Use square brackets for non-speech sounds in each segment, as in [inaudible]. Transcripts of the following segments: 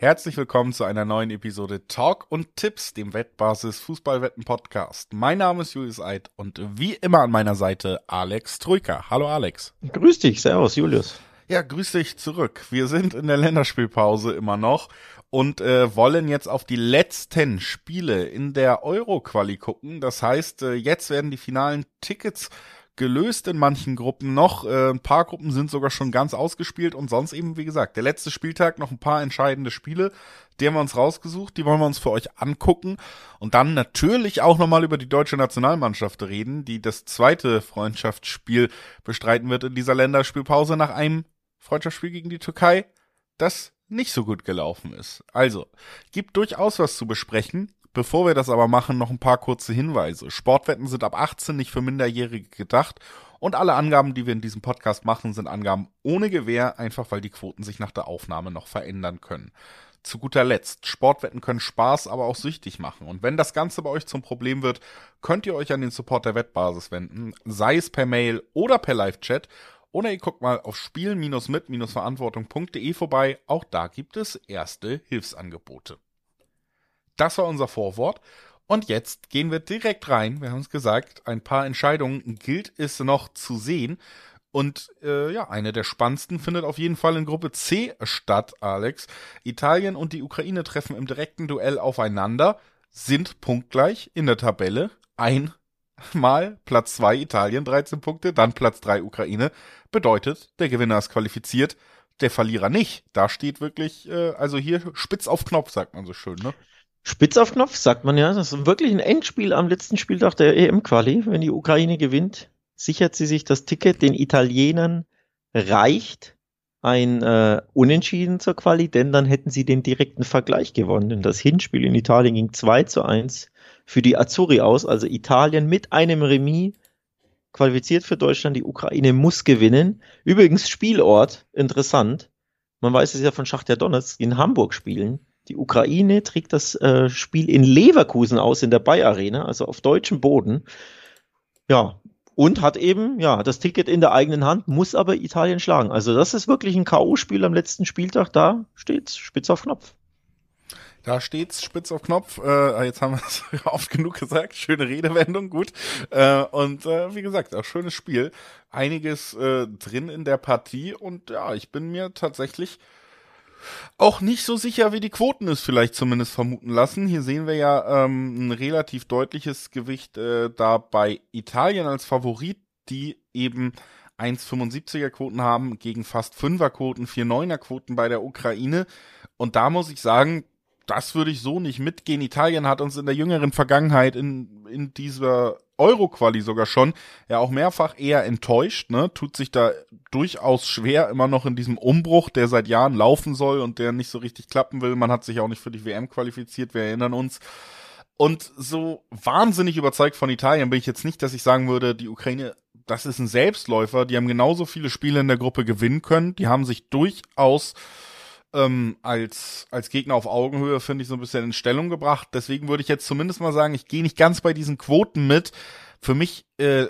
Herzlich willkommen zu einer neuen Episode Talk und Tipps, dem Wettbasis Fußballwetten Podcast. Mein Name ist Julius Eid und wie immer an meiner Seite Alex Troika. Hallo Alex. Grüß dich, servus Julius. Ja, grüß dich zurück. Wir sind in der Länderspielpause immer noch und äh, wollen jetzt auf die letzten Spiele in der Euro-Quali gucken. Das heißt, äh, jetzt werden die finalen Tickets gelöst in manchen Gruppen noch. Äh, ein paar Gruppen sind sogar schon ganz ausgespielt und sonst eben, wie gesagt, der letzte Spieltag noch ein paar entscheidende Spiele. Die haben wir uns rausgesucht, die wollen wir uns für euch angucken und dann natürlich auch nochmal über die deutsche Nationalmannschaft reden, die das zweite Freundschaftsspiel bestreiten wird in dieser Länderspielpause nach einem Freundschaftsspiel gegen die Türkei, das nicht so gut gelaufen ist. Also, gibt durchaus was zu besprechen. Bevor wir das aber machen, noch ein paar kurze Hinweise. Sportwetten sind ab 18 nicht für Minderjährige gedacht und alle Angaben, die wir in diesem Podcast machen, sind Angaben ohne Gewähr, einfach weil die Quoten sich nach der Aufnahme noch verändern können. Zu guter Letzt, Sportwetten können Spaß, aber auch süchtig machen. Und wenn das Ganze bei euch zum Problem wird, könnt ihr euch an den Support der Wettbasis wenden, sei es per Mail oder per Live-Chat. Oder ihr guckt mal auf spielen-mit-verantwortung.de vorbei. Auch da gibt es erste Hilfsangebote. Das war unser Vorwort. Und jetzt gehen wir direkt rein. Wir haben es gesagt, ein paar Entscheidungen gilt es noch zu sehen. Und äh, ja, eine der spannendsten findet auf jeden Fall in Gruppe C statt, Alex. Italien und die Ukraine treffen im direkten Duell aufeinander, sind punktgleich in der Tabelle. Einmal Platz 2 Italien 13 Punkte, dann Platz 3 Ukraine. Bedeutet, der Gewinner ist qualifiziert, der Verlierer nicht. Da steht wirklich, äh, also hier spitz auf Knopf, sagt man so schön, ne? Spitz auf Knopf, sagt man ja. Das ist wirklich ein Endspiel am letzten Spieltag der EM-Quali. Wenn die Ukraine gewinnt, sichert sie sich das Ticket. Den Italienern reicht ein äh, Unentschieden zur Quali, denn dann hätten sie den direkten Vergleich gewonnen. Denn das Hinspiel in Italien ging 2 zu 1 für die Azzurri aus. Also Italien mit einem Remis qualifiziert für Deutschland. Die Ukraine muss gewinnen. Übrigens Spielort, interessant. Man weiß es ja von Schachtja Donetsk, in Hamburg spielen. Die Ukraine trägt das äh, Spiel in Leverkusen aus, in der Bay Arena, also auf deutschem Boden. Ja, und hat eben, ja, das Ticket in der eigenen Hand, muss aber Italien schlagen. Also das ist wirklich ein K.O.-Spiel am letzten Spieltag, da steht's spitz auf Knopf. Da steht's spitz auf Knopf. Äh, jetzt haben wir es [laughs] oft genug gesagt. Schöne Redewendung, gut. Äh, und äh, wie gesagt, auch schönes Spiel. Einiges äh, drin in der Partie. Und ja, ich bin mir tatsächlich auch nicht so sicher, wie die Quoten es vielleicht zumindest vermuten lassen. Hier sehen wir ja ähm, ein relativ deutliches Gewicht äh, da bei Italien als Favorit, die eben 1,75er Quoten haben gegen fast 5er Quoten, 4,9er Quoten bei der Ukraine. Und da muss ich sagen, das würde ich so nicht mitgehen. Italien hat uns in der jüngeren Vergangenheit in, in dieser Euro-Quali sogar schon, ja auch mehrfach eher enttäuscht, ne? Tut sich da durchaus schwer, immer noch in diesem Umbruch, der seit Jahren laufen soll und der nicht so richtig klappen will. Man hat sich auch nicht für die WM qualifiziert, wir erinnern uns. Und so wahnsinnig überzeugt von Italien bin ich jetzt nicht, dass ich sagen würde, die Ukraine, das ist ein Selbstläufer. Die haben genauso viele Spiele in der Gruppe gewinnen können. Die haben sich durchaus ähm, als, als Gegner auf Augenhöhe, finde ich, so ein bisschen in Stellung gebracht. Deswegen würde ich jetzt zumindest mal sagen, ich gehe nicht ganz bei diesen Quoten mit. Für mich äh,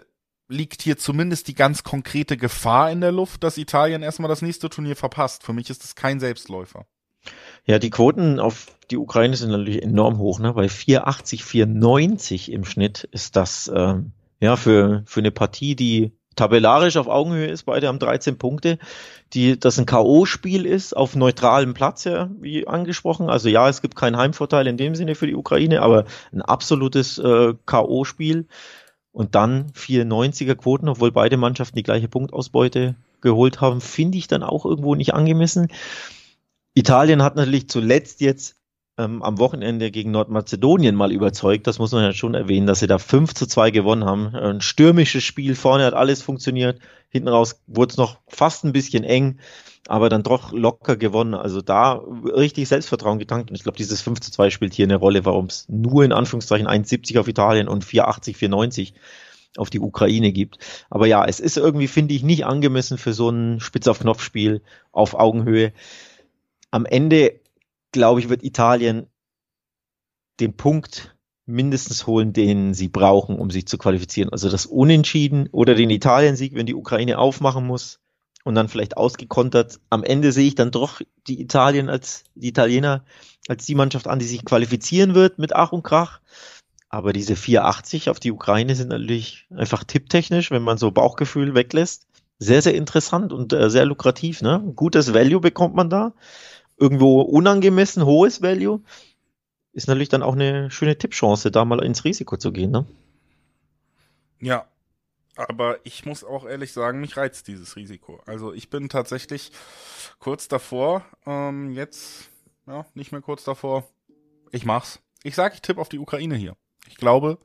liegt hier zumindest die ganz konkrete Gefahr in der Luft, dass Italien erstmal das nächste Turnier verpasst. Für mich ist das kein Selbstläufer. Ja, die Quoten auf die Ukraine sind natürlich enorm hoch, ne? Bei 480, 490 im Schnitt ist das ähm, ja für, für eine Partie, die tabellarisch auf Augenhöhe ist, beide haben 13 Punkte, die das ein K.O.-Spiel ist, auf neutralem Platz, ja, wie angesprochen. Also ja, es gibt keinen Heimvorteil in dem Sinne für die Ukraine, aber ein absolutes äh, K.O.-Spiel. Und dann 94er Quoten, obwohl beide Mannschaften die gleiche Punktausbeute geholt haben, finde ich dann auch irgendwo nicht angemessen. Italien hat natürlich zuletzt jetzt ähm, am Wochenende gegen Nordmazedonien mal überzeugt. Das muss man ja schon erwähnen, dass sie da 5 zu 2 gewonnen haben. Ein stürmisches Spiel, vorne hat alles funktioniert. Hinten raus wurde es noch fast ein bisschen eng, aber dann doch locker gewonnen. Also da richtig Selbstvertrauen getankt. Und ich glaube, dieses 5 zu 2 spielt hier eine Rolle, warum es nur in Anführungszeichen 1,70 auf Italien und 4,80, 4,90 auf die Ukraine gibt. Aber ja, es ist irgendwie, finde ich, nicht angemessen für so ein Spitz auf Knopf-Spiel auf Augenhöhe. Am Ende glaube ich, wird Italien den Punkt mindestens holen, den sie brauchen, um sich zu qualifizieren. Also das Unentschieden oder den Italien-Sieg, wenn die Ukraine aufmachen muss. und dann vielleicht ausgekontert. Am Ende sehe ich dann doch die Italien als die Italiener als die Mannschaft an, die sich qualifizieren wird mit Ach und Krach. Aber diese 480 auf die Ukraine sind natürlich einfach tipptechnisch, wenn man so Bauchgefühl weglässt, sehr, sehr interessant und äh, sehr lukrativ. Ne? Gutes Value bekommt man da. Irgendwo unangemessen hohes Value. Ist natürlich dann auch eine schöne Tippchance, da mal ins Risiko zu gehen. Ne? Ja, aber ich muss auch ehrlich sagen, mich reizt dieses Risiko. Also ich bin tatsächlich kurz davor, ähm, jetzt, ja, nicht mehr kurz davor. Ich mach's. Ich sag, ich tippe auf die Ukraine hier. Ich glaube,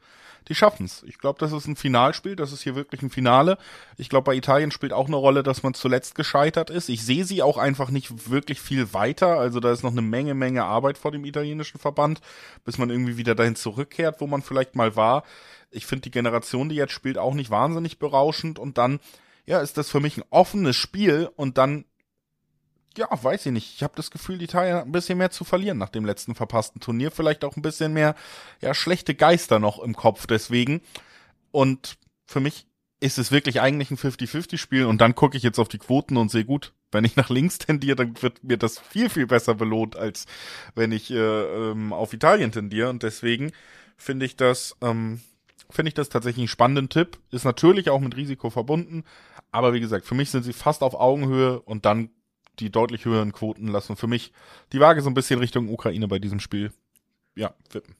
die schaffen's. Ich glaube, das ist ein Finalspiel, das ist hier wirklich ein Finale. Ich glaube, bei Italien spielt auch eine Rolle, dass man zuletzt gescheitert ist. Ich sehe sie auch einfach nicht wirklich viel weiter. Also da ist noch eine Menge, Menge Arbeit vor dem italienischen Verband, bis man irgendwie wieder dahin zurückkehrt, wo man vielleicht mal war. Ich finde die Generation, die jetzt spielt, auch nicht wahnsinnig berauschend. Und dann, ja, ist das für mich ein offenes Spiel und dann ja, weiß ich nicht. Ich habe das Gefühl, Italien hat ein bisschen mehr zu verlieren nach dem letzten verpassten Turnier. Vielleicht auch ein bisschen mehr, ja, schlechte Geister noch im Kopf deswegen. Und für mich ist es wirklich eigentlich ein 50-50-Spiel und dann gucke ich jetzt auf die Quoten und sehe gut, wenn ich nach links [laughs] tendiere, dann wird mir das viel, viel besser belohnt, als wenn ich äh, ähm, auf Italien tendiere. Und deswegen finde ich das, ähm, finde ich das tatsächlich einen spannenden Tipp. Ist natürlich auch mit Risiko verbunden. Aber wie gesagt, für mich sind sie fast auf Augenhöhe und dann die deutlich höheren Quoten lassen für mich die Waage so ein bisschen Richtung Ukraine bei diesem Spiel. Ja, wippen.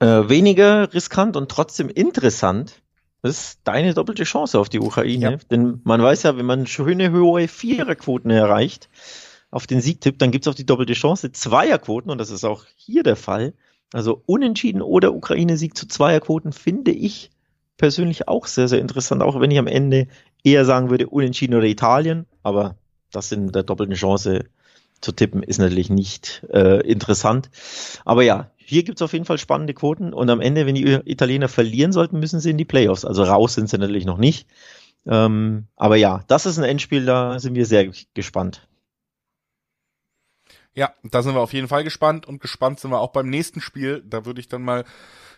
Äh, weniger riskant und trotzdem interessant ist deine doppelte Chance auf die Ukraine. Ja. Denn man weiß ja, wenn man schöne hohe Viererquoten erreicht auf den Siegtipp, dann gibt es auch die doppelte Chance. Zweierquoten, und das ist auch hier der Fall. Also unentschieden oder Ukraine-Sieg zu Zweierquoten finde ich persönlich auch sehr, sehr interessant, auch wenn ich am Ende eher sagen würde, unentschieden oder Italien. Aber das in der doppelten Chance zu tippen, ist natürlich nicht äh, interessant. Aber ja, hier gibt's auf jeden Fall spannende Quoten und am Ende, wenn die Italiener verlieren sollten, müssen sie in die Playoffs. Also raus sind sie natürlich noch nicht. Ähm, aber ja, das ist ein Endspiel, da sind wir sehr gespannt. Ja, da sind wir auf jeden Fall gespannt und gespannt sind wir auch beim nächsten Spiel. Da würde ich dann mal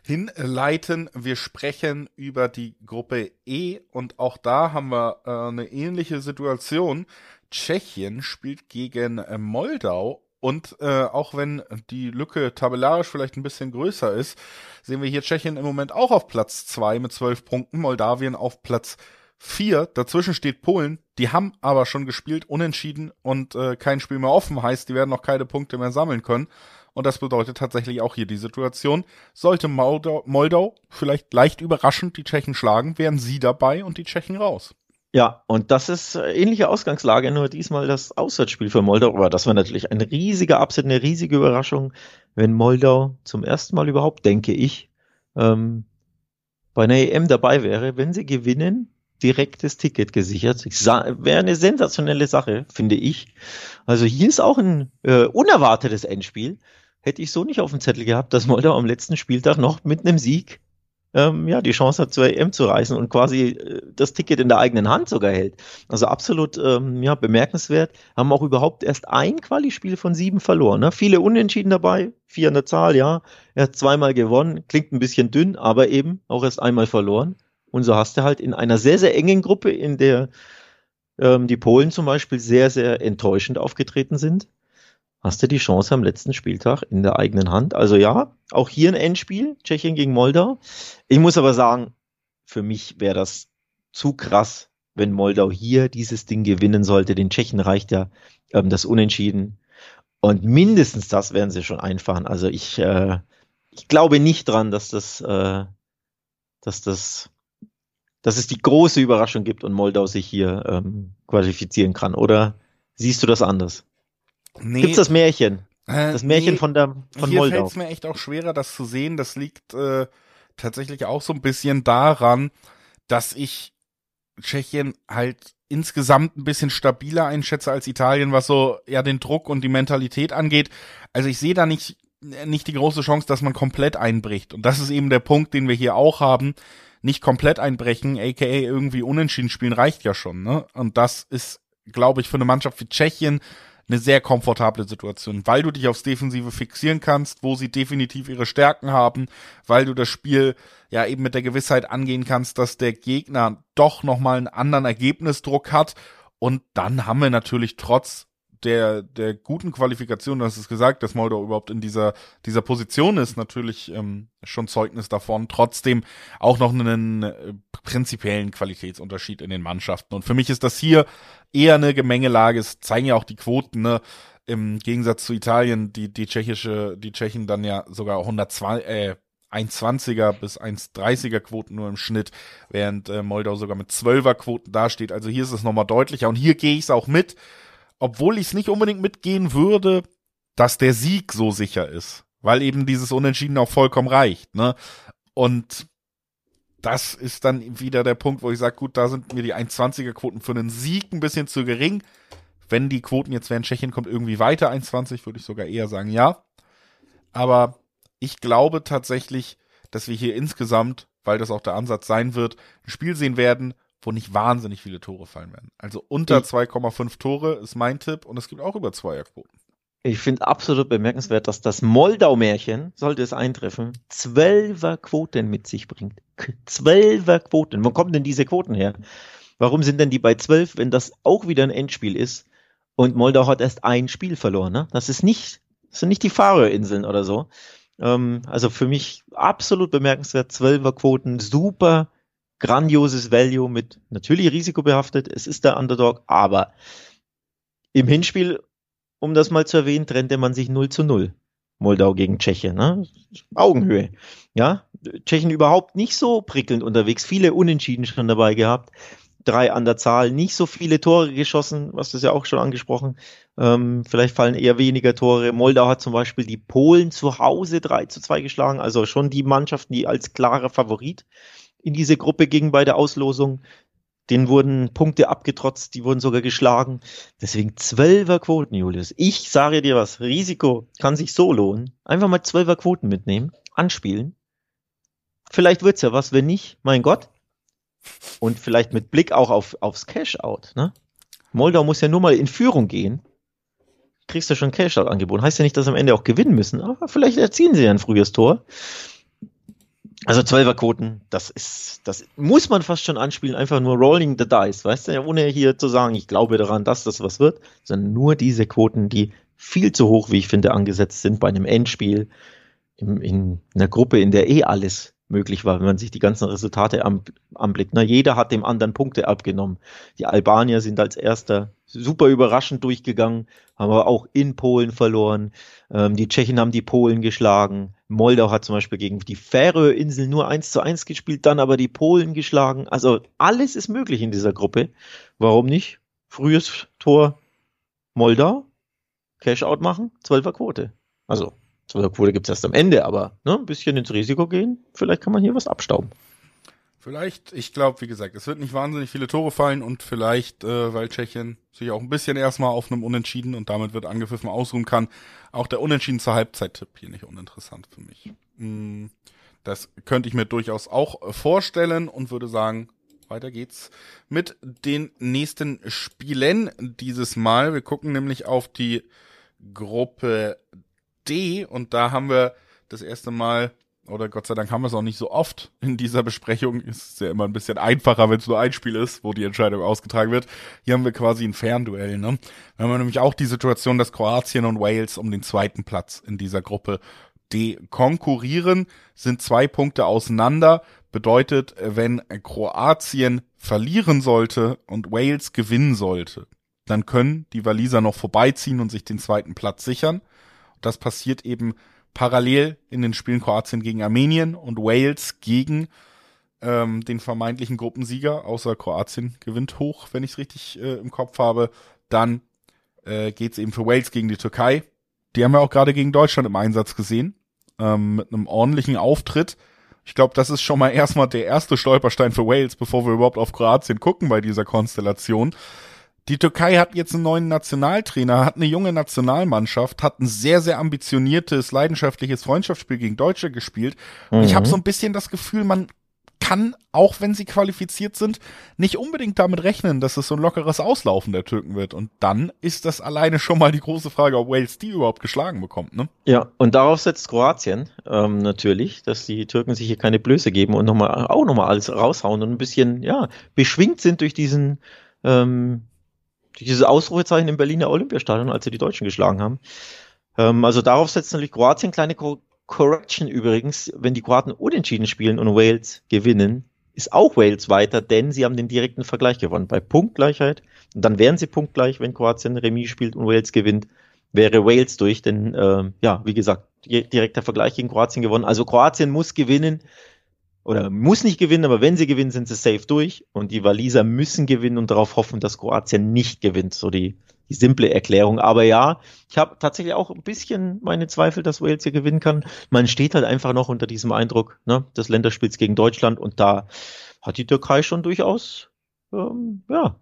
hinleiten. Wir sprechen über die Gruppe E und auch da haben wir äh, eine ähnliche Situation. Tschechien spielt gegen äh, Moldau und äh, auch wenn die Lücke tabellarisch vielleicht ein bisschen größer ist, sehen wir hier Tschechien im Moment auch auf Platz zwei mit zwölf Punkten, Moldawien auf Platz vier. Dazwischen steht Polen. Die haben aber schon gespielt, unentschieden und äh, kein Spiel mehr offen. Heißt, die werden noch keine Punkte mehr sammeln können. Und das bedeutet tatsächlich auch hier die Situation. Sollte Moldau, Moldau vielleicht leicht überraschend die Tschechen schlagen, wären sie dabei und die Tschechen raus. Ja, und das ist äh, ähnliche Ausgangslage, nur diesmal das Auswärtsspiel für Moldau. Aber das war natürlich ein riesiger Upset, eine riesige Überraschung, wenn Moldau zum ersten Mal überhaupt, denke ich, ähm, bei einer EM dabei wäre. Wenn sie gewinnen, direktes Ticket gesichert. Wäre eine sensationelle Sache, finde ich. Also hier ist auch ein äh, unerwartetes Endspiel. Hätte ich so nicht auf dem Zettel gehabt, dass Moldau am letzten Spieltag noch mit einem Sieg ähm, ja, die Chance hat, zur EM zu reisen und quasi äh, das Ticket in der eigenen Hand sogar hält. Also absolut ähm, ja, bemerkenswert. Haben auch überhaupt erst ein Quali-Spiel von sieben verloren. Ne? Viele Unentschieden dabei, vier an der Zahl, ja. Er hat zweimal gewonnen, klingt ein bisschen dünn, aber eben auch erst einmal verloren. Und so hast du halt in einer sehr, sehr engen Gruppe, in der ähm, die Polen zum Beispiel sehr, sehr enttäuschend aufgetreten sind, hast du die Chance am letzten Spieltag in der eigenen Hand. Also ja, auch hier ein Endspiel, Tschechien gegen Moldau. Ich muss aber sagen, für mich wäre das zu krass, wenn Moldau hier dieses Ding gewinnen sollte. Den Tschechen reicht ja ähm, das Unentschieden. Und mindestens das werden sie schon einfahren. Also ich, äh, ich glaube nicht dran, dass das, äh, dass das, dass es die große Überraschung gibt und Moldau sich hier ähm, qualifizieren kann. Oder siehst du das anders? Nee, Gibt's das Märchen? Äh, das Märchen nee, von der von hier Moldau. Hier fällt es mir echt auch schwerer, das zu sehen. Das liegt äh, tatsächlich auch so ein bisschen daran, dass ich Tschechien halt insgesamt ein bisschen stabiler einschätze als Italien, was so ja den Druck und die Mentalität angeht. Also ich sehe da nicht nicht die große Chance, dass man komplett einbricht. Und das ist eben der Punkt, den wir hier auch haben. Nicht komplett einbrechen, aka irgendwie unentschieden spielen, reicht ja schon. Ne? Und das ist, glaube ich, für eine Mannschaft wie Tschechien eine sehr komfortable Situation, weil du dich aufs Defensive fixieren kannst, wo sie definitiv ihre Stärken haben, weil du das Spiel ja eben mit der Gewissheit angehen kannst, dass der Gegner doch nochmal einen anderen Ergebnisdruck hat. Und dann haben wir natürlich trotz der, der guten Qualifikation, du hast es gesagt, dass Moldau überhaupt in dieser, dieser Position ist, natürlich ähm, schon Zeugnis davon. Trotzdem auch noch einen äh, prinzipiellen Qualitätsunterschied in den Mannschaften. Und für mich ist das hier eher eine Gemengelage. Es zeigen ja auch die Quoten, ne? Im Gegensatz zu Italien, die, die tschechische, die Tschechen dann ja sogar 102, äh, 1,20er bis 1,30er Quoten nur im Schnitt, während äh, Moldau sogar mit 12er Quoten dasteht. Also hier ist es nochmal deutlicher und hier gehe ich es auch mit obwohl ich es nicht unbedingt mitgehen würde, dass der Sieg so sicher ist, weil eben dieses Unentschieden auch vollkommen reicht, ne? Und das ist dann wieder der Punkt, wo ich sage, gut, da sind mir die 1,20er Quoten für einen Sieg ein bisschen zu gering. Wenn die Quoten jetzt während Tschechien kommt irgendwie weiter 1,20, würde ich sogar eher sagen, ja. Aber ich glaube tatsächlich, dass wir hier insgesamt, weil das auch der Ansatz sein wird, ein Spiel sehen werden, wo nicht wahnsinnig viele Tore fallen werden. Also unter 2,5 Tore ist mein Tipp und es gibt auch über Zweierquoten. Ich finde absolut bemerkenswert, dass das Moldau-Märchen, sollte es eintreffen, Zwölfer Quoten mit sich bringt. Zwölfer Quoten. Wo kommen denn diese Quoten her? Warum sind denn die bei zwölf, wenn das auch wieder ein Endspiel ist? Und Moldau hat erst ein Spiel verloren. Ne? Das ist nicht, das sind nicht die Färöerinseln oder so. Ähm, also für mich absolut bemerkenswert. Zwölfer Quoten, super grandioses Value mit natürlich risikobehaftet. Es ist der Underdog, aber im Hinspiel, um das mal zu erwähnen, trennte man sich 0 zu 0. Moldau gegen Tschechien, ne? Augenhöhe. Ja, Tschechien überhaupt nicht so prickelnd unterwegs, viele Unentschieden schon dabei gehabt, drei an der Zahl, nicht so viele Tore geschossen, was das ja auch schon angesprochen. Ähm, vielleicht fallen eher weniger Tore. Moldau hat zum Beispiel die Polen zu Hause 3 zu 2 geschlagen, also schon die Mannschaften, die als klarer Favorit in diese Gruppe ging bei der Auslosung. Den wurden Punkte abgetrotzt, die wurden sogar geschlagen. Deswegen zwölfer Quoten, Julius. Ich sage dir was, Risiko kann sich so lohnen. Einfach mal zwölfer Quoten mitnehmen, anspielen. Vielleicht wird's ja was, wenn nicht, mein Gott. Und vielleicht mit Blick auch auf, aufs Cash-Out. Ne? Moldau muss ja nur mal in Führung gehen. Kriegst du schon Cash-Out angeboten. Heißt ja nicht, dass sie am Ende auch gewinnen müssen, aber vielleicht erzielen sie ja ein frühes Tor. Also Zwölferquoten, das ist, das muss man fast schon anspielen, einfach nur rolling the dice, weißt du, ohne hier zu sagen, ich glaube daran, dass das was wird, sondern nur diese Quoten, die viel zu hoch, wie ich finde, angesetzt sind bei einem Endspiel, in, in einer Gruppe, in der eh alles möglich war, wenn man sich die ganzen Resultate anblickt. Na, jeder hat dem anderen Punkte abgenommen. Die Albanier sind als erster super überraschend durchgegangen, haben aber auch in Polen verloren. Ähm, die Tschechen haben die Polen geschlagen. Moldau hat zum Beispiel gegen die Färöerinseln nur eins zu eins gespielt, dann aber die Polen geschlagen. Also alles ist möglich in dieser Gruppe. Warum nicht? Frühes Tor Moldau, Cash-out machen, Zwölfer Quote. Also Zwölfer Quote gibt's erst am Ende, aber ne, ein bisschen ins Risiko gehen, vielleicht kann man hier was abstauben. Vielleicht, ich glaube, wie gesagt, es wird nicht wahnsinnig viele Tore fallen und vielleicht, äh, weil Tschechien sich auch ein bisschen erstmal auf einem Unentschieden und damit wird angepfiffen ausruhen kann, auch der Unentschieden zur Halbzeit-Tipp hier nicht uninteressant für mich. Mm, das könnte ich mir durchaus auch vorstellen und würde sagen, weiter geht's mit den nächsten Spielen dieses Mal. Wir gucken nämlich auf die Gruppe D und da haben wir das erste Mal oder Gott sei Dank haben wir es auch nicht so oft in dieser Besprechung. Ist ja immer ein bisschen einfacher, wenn es nur ein Spiel ist, wo die Entscheidung ausgetragen wird. Hier haben wir quasi ein Fernduell. Ne? Wir haben nämlich auch die Situation, dass Kroatien und Wales um den zweiten Platz in dieser Gruppe D konkurrieren, sind zwei Punkte auseinander. Bedeutet, wenn Kroatien verlieren sollte und Wales gewinnen sollte, dann können die Waliser noch vorbeiziehen und sich den zweiten Platz sichern. Das passiert eben parallel in den Spielen Kroatien gegen Armenien und Wales gegen ähm, den vermeintlichen Gruppensieger, außer Kroatien gewinnt hoch, wenn ich es richtig äh, im Kopf habe. Dann äh, geht es eben für Wales gegen die Türkei. Die haben wir auch gerade gegen Deutschland im Einsatz gesehen, ähm, mit einem ordentlichen Auftritt. Ich glaube, das ist schon mal erstmal der erste Stolperstein für Wales, bevor wir überhaupt auf Kroatien gucken bei dieser Konstellation. Die Türkei hat jetzt einen neuen Nationaltrainer, hat eine junge Nationalmannschaft, hat ein sehr, sehr ambitioniertes, leidenschaftliches Freundschaftsspiel gegen Deutsche gespielt. Und ich habe mhm. so ein bisschen das Gefühl, man kann, auch wenn sie qualifiziert sind, nicht unbedingt damit rechnen, dass es so ein lockeres Auslaufen der Türken wird. Und dann ist das alleine schon mal die große Frage, ob Wales die überhaupt geschlagen bekommt. Ne? Ja, und darauf setzt Kroatien ähm, natürlich, dass die Türken sich hier keine Blöße geben und nochmal, auch nochmal alles raushauen und ein bisschen, ja, beschwingt sind durch diesen ähm, dieses Ausrufezeichen im Berliner Olympiastadion, als sie die Deutschen geschlagen haben. Ähm, also darauf setzt natürlich Kroatien. Kleine Co Correction übrigens, wenn die Kroaten unentschieden spielen und Wales gewinnen, ist auch Wales weiter, denn sie haben den direkten Vergleich gewonnen. Bei Punktgleichheit, und dann wären sie punktgleich, wenn Kroatien Remis spielt und Wales gewinnt, wäre Wales durch, denn äh, ja, wie gesagt, direkter Vergleich gegen Kroatien gewonnen. Also Kroatien muss gewinnen, oder muss nicht gewinnen, aber wenn sie gewinnen, sind sie safe durch. Und die Waliser müssen gewinnen und darauf hoffen, dass Kroatien nicht gewinnt. So die, die simple Erklärung. Aber ja, ich habe tatsächlich auch ein bisschen meine Zweifel, dass Wales hier gewinnen kann. Man steht halt einfach noch unter diesem Eindruck ne, des Länderspiels gegen Deutschland und da hat die Türkei schon durchaus ähm, ja,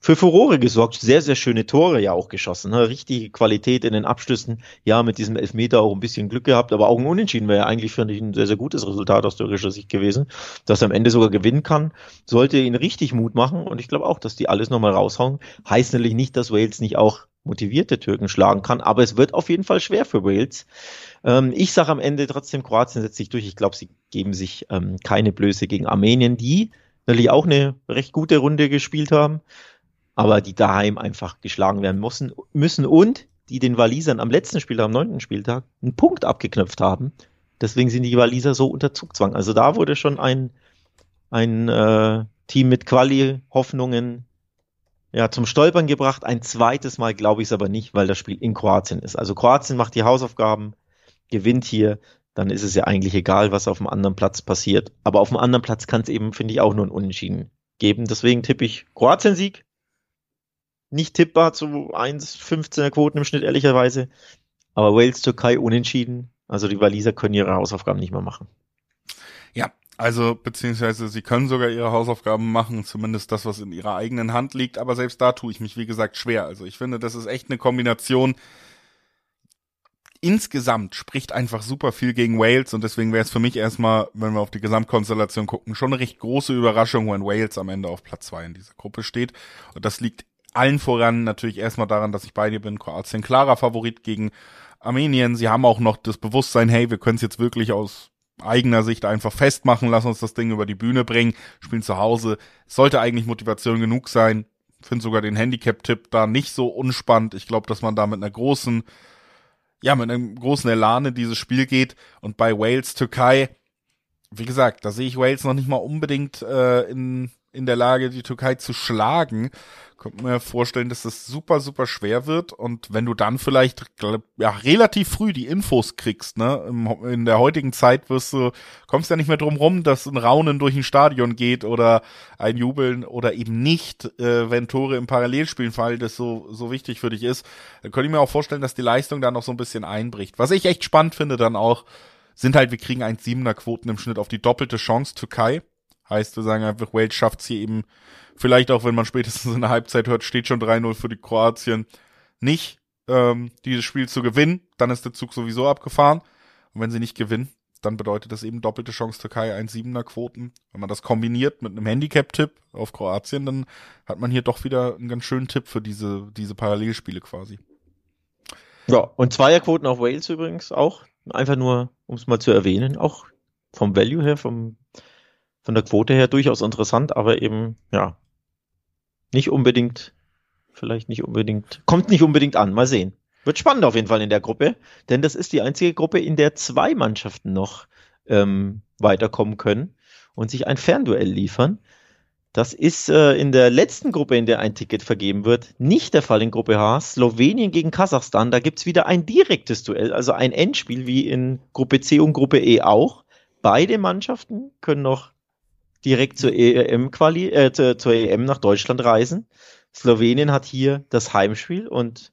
für Furore gesorgt. Sehr, sehr schöne Tore ja auch geschossen. Ne? Richtige Qualität in den Abschlüssen. Ja, mit diesem Elfmeter auch ein bisschen Glück gehabt, aber auch ein Unentschieden wäre ja eigentlich, finde ich, ein sehr, sehr gutes Resultat aus türkischer Sicht gewesen. Dass er am Ende sogar gewinnen kann, sollte ihn richtig Mut machen. Und ich glaube auch, dass die alles nochmal raushauen. Heißt natürlich nicht, dass Wales nicht auch motivierte Türken schlagen kann, aber es wird auf jeden Fall schwer für Wales. Ähm, ich sage am Ende trotzdem, Kroatien setzt sich durch. Ich glaube, sie geben sich ähm, keine Blöße gegen Armenien, die natürlich auch eine recht gute Runde gespielt haben aber die daheim einfach geschlagen werden müssen, müssen und die den Walisern am letzten Spieltag, am neunten Spieltag, einen Punkt abgeknöpft haben. Deswegen sind die Waliser so unter Zugzwang. Also da wurde schon ein, ein äh, Team mit Quali-Hoffnungen ja, zum Stolpern gebracht. Ein zweites Mal glaube ich es aber nicht, weil das Spiel in Kroatien ist. Also Kroatien macht die Hausaufgaben, gewinnt hier, dann ist es ja eigentlich egal, was auf dem anderen Platz passiert. Aber auf dem anderen Platz kann es eben, finde ich, auch nur ein Unentschieden geben. Deswegen tippe ich Kroatien-Sieg nicht tippbar zu 1,15er Quoten im Schnitt, ehrlicherweise. Aber Wales, Türkei unentschieden. Also die Waliser können ihre Hausaufgaben nicht mehr machen. Ja, also beziehungsweise sie können sogar ihre Hausaufgaben machen, zumindest das, was in ihrer eigenen Hand liegt. Aber selbst da tue ich mich, wie gesagt, schwer. Also ich finde, das ist echt eine Kombination. Insgesamt spricht einfach super viel gegen Wales und deswegen wäre es für mich erstmal, wenn wir auf die Gesamtkonstellation gucken, schon eine recht große Überraschung, wenn Wales am Ende auf Platz zwei in dieser Gruppe steht. Und das liegt allen voran natürlich erstmal daran, dass ich bei dir bin. Kroatien klarer Favorit gegen Armenien. Sie haben auch noch das Bewusstsein, hey, wir können es jetzt wirklich aus eigener Sicht einfach festmachen, lass uns das Ding über die Bühne bringen, spielen zu Hause. Sollte eigentlich Motivation genug sein. Finde sogar den Handicap-Tipp da nicht so unspannend. Ich glaube, dass man da mit einer großen, ja, mit einem großen Elan in dieses Spiel geht. Und bei Wales, Türkei, wie gesagt, da sehe ich Wales noch nicht mal unbedingt äh, in, in der Lage, die Türkei zu schlagen könnte mir vorstellen, dass das super, super schwer wird. Und wenn du dann vielleicht ja, relativ früh die Infos kriegst, ne, in der heutigen Zeit wirst du, kommst ja nicht mehr drum rum, dass ein Raunen durch ein Stadion geht oder ein Jubeln oder eben nicht, äh, wenn Tore im Parallelspielen fallen, das so, so wichtig für dich ist. Dann könnte ich mir auch vorstellen, dass die Leistung da noch so ein bisschen einbricht. Was ich echt spannend finde dann auch, sind halt, wir kriegen 1,7er Quoten im Schnitt auf die doppelte Chance Türkei. Heißt, wir sagen einfach, Wales schafft hier eben vielleicht auch, wenn man spätestens in der Halbzeit hört, steht schon 3-0 für die Kroatien, nicht ähm, dieses Spiel zu gewinnen, dann ist der Zug sowieso abgefahren. Und wenn sie nicht gewinnen, dann bedeutet das eben doppelte Chance Türkei 1,7er Quoten. Wenn man das kombiniert mit einem Handicap-Tipp auf Kroatien, dann hat man hier doch wieder einen ganz schönen Tipp für diese, diese Parallelspiele quasi. Ja, und Zweierquoten auf Wales übrigens auch. Einfach nur, um es mal zu erwähnen, auch vom Value her, vom, von der Quote her durchaus interessant, aber eben, ja, nicht unbedingt, vielleicht nicht unbedingt, kommt nicht unbedingt an. Mal sehen. Wird spannend auf jeden Fall in der Gruppe, denn das ist die einzige Gruppe, in der zwei Mannschaften noch ähm, weiterkommen können und sich ein Fernduell liefern. Das ist äh, in der letzten Gruppe, in der ein Ticket vergeben wird, nicht der Fall in Gruppe H. Slowenien gegen Kasachstan. Da gibt's wieder ein direktes Duell, also ein Endspiel wie in Gruppe C und Gruppe E auch. Beide Mannschaften können noch direkt zur EM-Quali, äh, zur EM nach Deutschland reisen. Slowenien hat hier das Heimspiel und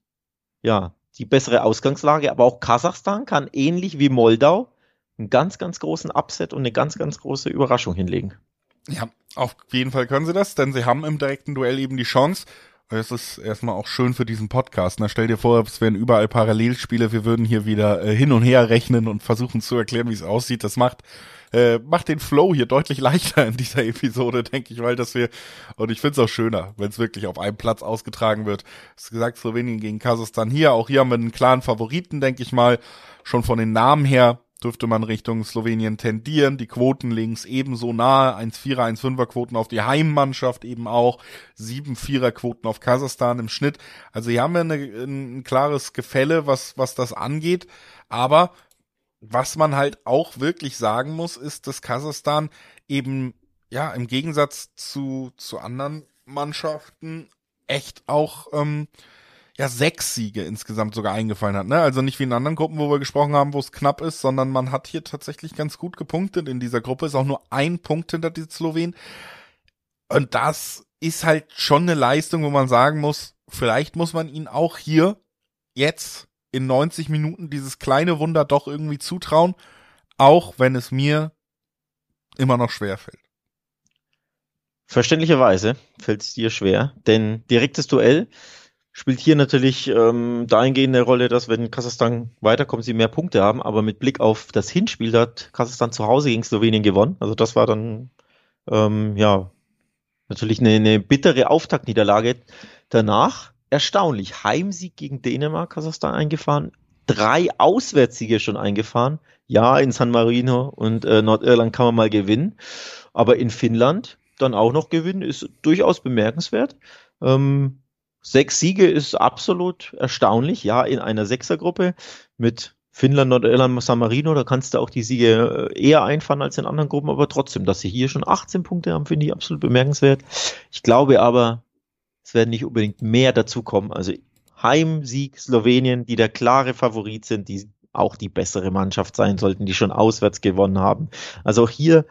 ja, die bessere Ausgangslage, aber auch Kasachstan kann ähnlich wie Moldau einen ganz, ganz großen Upset und eine ganz, ganz große Überraschung hinlegen. Ja, auf jeden Fall können sie das, denn sie haben im direkten Duell eben die Chance. Es ist erstmal auch schön für diesen Podcast. Na, stell dir vor, es wären überall Parallelspiele. Wir würden hier wieder äh, hin und her rechnen und versuchen zu erklären, wie es aussieht. Das macht äh, macht den Flow hier deutlich leichter in dieser Episode, denke ich, weil dass wir, und ich finde es auch schöner, wenn es wirklich auf einem Platz ausgetragen wird. Es gesagt, Slowenien gegen Kasachstan hier, auch hier haben wir einen klaren Favoriten, denke ich mal, schon von den Namen her, dürfte man Richtung Slowenien tendieren. Die Quoten links ebenso nahe. 1-4er, 1-5er Quoten auf die Heimmannschaft eben auch. 7-4er Quoten auf Kasachstan im Schnitt. Also hier haben wir eine, ein klares Gefälle, was, was das angeht. Aber was man halt auch wirklich sagen muss, ist, dass Kasachstan eben, ja, im Gegensatz zu, zu anderen Mannschaften echt auch, ähm, ja sechs Siege insgesamt sogar eingefallen hat. Ne? Also nicht wie in anderen Gruppen, wo wir gesprochen haben, wo es knapp ist, sondern man hat hier tatsächlich ganz gut gepunktet in dieser Gruppe. Ist auch nur ein Punkt hinter die Slowen. Und das ist halt schon eine Leistung, wo man sagen muss, vielleicht muss man ihn auch hier jetzt in 90 Minuten dieses kleine Wunder doch irgendwie zutrauen, auch wenn es mir immer noch schwer fällt. Verständlicherweise fällt es dir schwer, denn direktes Duell spielt hier natürlich ähm, dahingehend eine Rolle, dass wenn Kasachstan weiterkommt, sie mehr Punkte haben, aber mit Blick auf das Hinspiel hat Kasachstan zu Hause gegen Slowenien gewonnen. Also das war dann ähm, ja natürlich eine, eine bittere Auftaktniederlage. Danach erstaunlich Heimsieg gegen Dänemark, Kasachstan eingefahren, drei Auswärtssiege schon eingefahren. Ja, in San Marino und äh, Nordirland kann man mal gewinnen, aber in Finnland dann auch noch gewinnen ist durchaus bemerkenswert. Ähm, Sechs Siege ist absolut erstaunlich, ja, in einer Sechsergruppe mit Finnland, Nordirland, San Marino, da kannst du auch die Siege äh, eher einfahren als in anderen Gruppen, aber trotzdem, dass sie hier schon 18 Punkte haben, finde ich absolut bemerkenswert. Ich glaube aber, es werden nicht unbedingt mehr dazukommen. Also Heimsieg Slowenien, die der klare Favorit sind, die auch die bessere Mannschaft sein sollten, die schon auswärts gewonnen haben. Also auch hier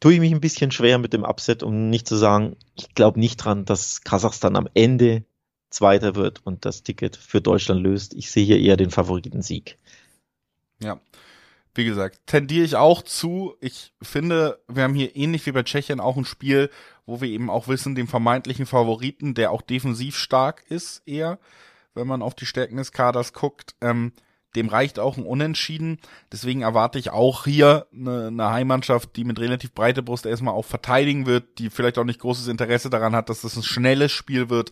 tue ich mich ein bisschen schwer mit dem Upset, um nicht zu sagen, ich glaube nicht dran, dass Kasachstan am Ende Zweiter wird und das Ticket für Deutschland löst. Ich sehe hier eher den Favoritensieg. Ja. Wie gesagt, tendiere ich auch zu. Ich finde, wir haben hier ähnlich wie bei Tschechien auch ein Spiel, wo wir eben auch wissen, dem vermeintlichen Favoriten, der auch defensiv stark ist, eher, wenn man auf die Stärken des Kaders guckt, ähm, dem reicht auch ein Unentschieden. Deswegen erwarte ich auch hier eine, eine Heimmannschaft, die mit relativ breiter Brust erstmal auch verteidigen wird, die vielleicht auch nicht großes Interesse daran hat, dass das ein schnelles Spiel wird,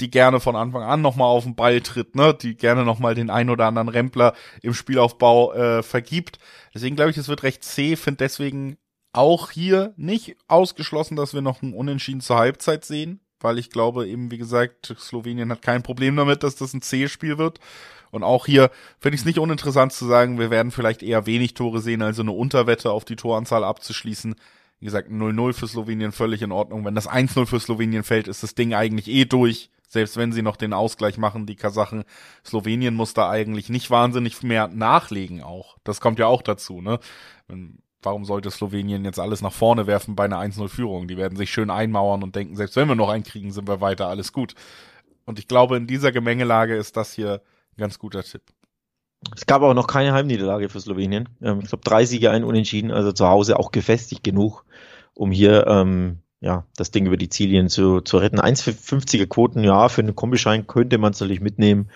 die gerne von Anfang an nochmal auf den Ball tritt, ne, die gerne nochmal den ein oder anderen Rempler im Spielaufbau äh, vergibt. Deswegen glaube ich, es wird recht zäh, finde deswegen auch hier nicht ausgeschlossen, dass wir noch ein Unentschieden zur Halbzeit sehen, weil ich glaube eben, wie gesagt, Slowenien hat kein Problem damit, dass das ein C-Spiel wird. Und auch hier finde ich es nicht uninteressant zu sagen, wir werden vielleicht eher wenig Tore sehen, also eine Unterwette auf die Toranzahl abzuschließen. Wie gesagt, 0-0 für Slowenien völlig in Ordnung. Wenn das 1-0 für Slowenien fällt, ist das Ding eigentlich eh durch. Selbst wenn sie noch den Ausgleich machen, die Kasachen. Slowenien muss da eigentlich nicht wahnsinnig mehr nachlegen auch. Das kommt ja auch dazu, ne? Warum sollte Slowenien jetzt alles nach vorne werfen bei einer 1-0-Führung? Die werden sich schön einmauern und denken, selbst wenn wir noch einen kriegen, sind wir weiter, alles gut. Und ich glaube, in dieser Gemengelage ist das hier Ganz guter Tipp. Es gab auch noch keine Heimniederlage für Slowenien. Ähm, ich glaube, drei Siege, ein Unentschieden, also zu Hause auch gefestigt genug, um hier ähm, ja, das Ding über die Zielien zu, zu retten. 1,50er Quoten, ja, für einen Kombischein könnte man es natürlich mitnehmen.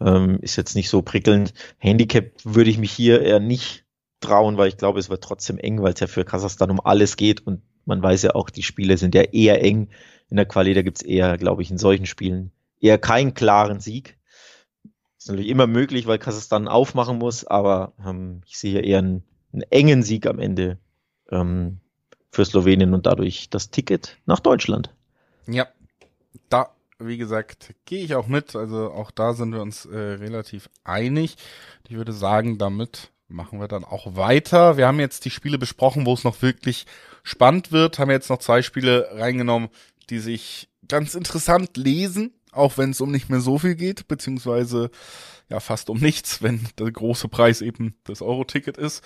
Ähm, ist jetzt nicht so prickelnd. Handicap würde ich mich hier eher nicht trauen, weil ich glaube, es wird trotzdem eng, weil es ja für Kasachstan um alles geht und man weiß ja auch, die Spiele sind ja eher eng in der Quali. Da gibt's eher, glaube ich, in solchen Spielen eher keinen klaren Sieg. Ist natürlich immer möglich, weil Kasachstan aufmachen muss, aber ähm, ich sehe eher einen, einen, engen Sieg am Ende ähm, für Slowenien und dadurch das Ticket nach Deutschland. Ja, da, wie gesagt, gehe ich auch mit. Also auch da sind wir uns äh, relativ einig. Ich würde sagen, damit machen wir dann auch weiter. Wir haben jetzt die Spiele besprochen, wo es noch wirklich spannend wird. Haben jetzt noch zwei Spiele reingenommen, die sich ganz interessant lesen auch wenn es um nicht mehr so viel geht, beziehungsweise ja fast um nichts, wenn der große Preis eben das Euro-Ticket ist.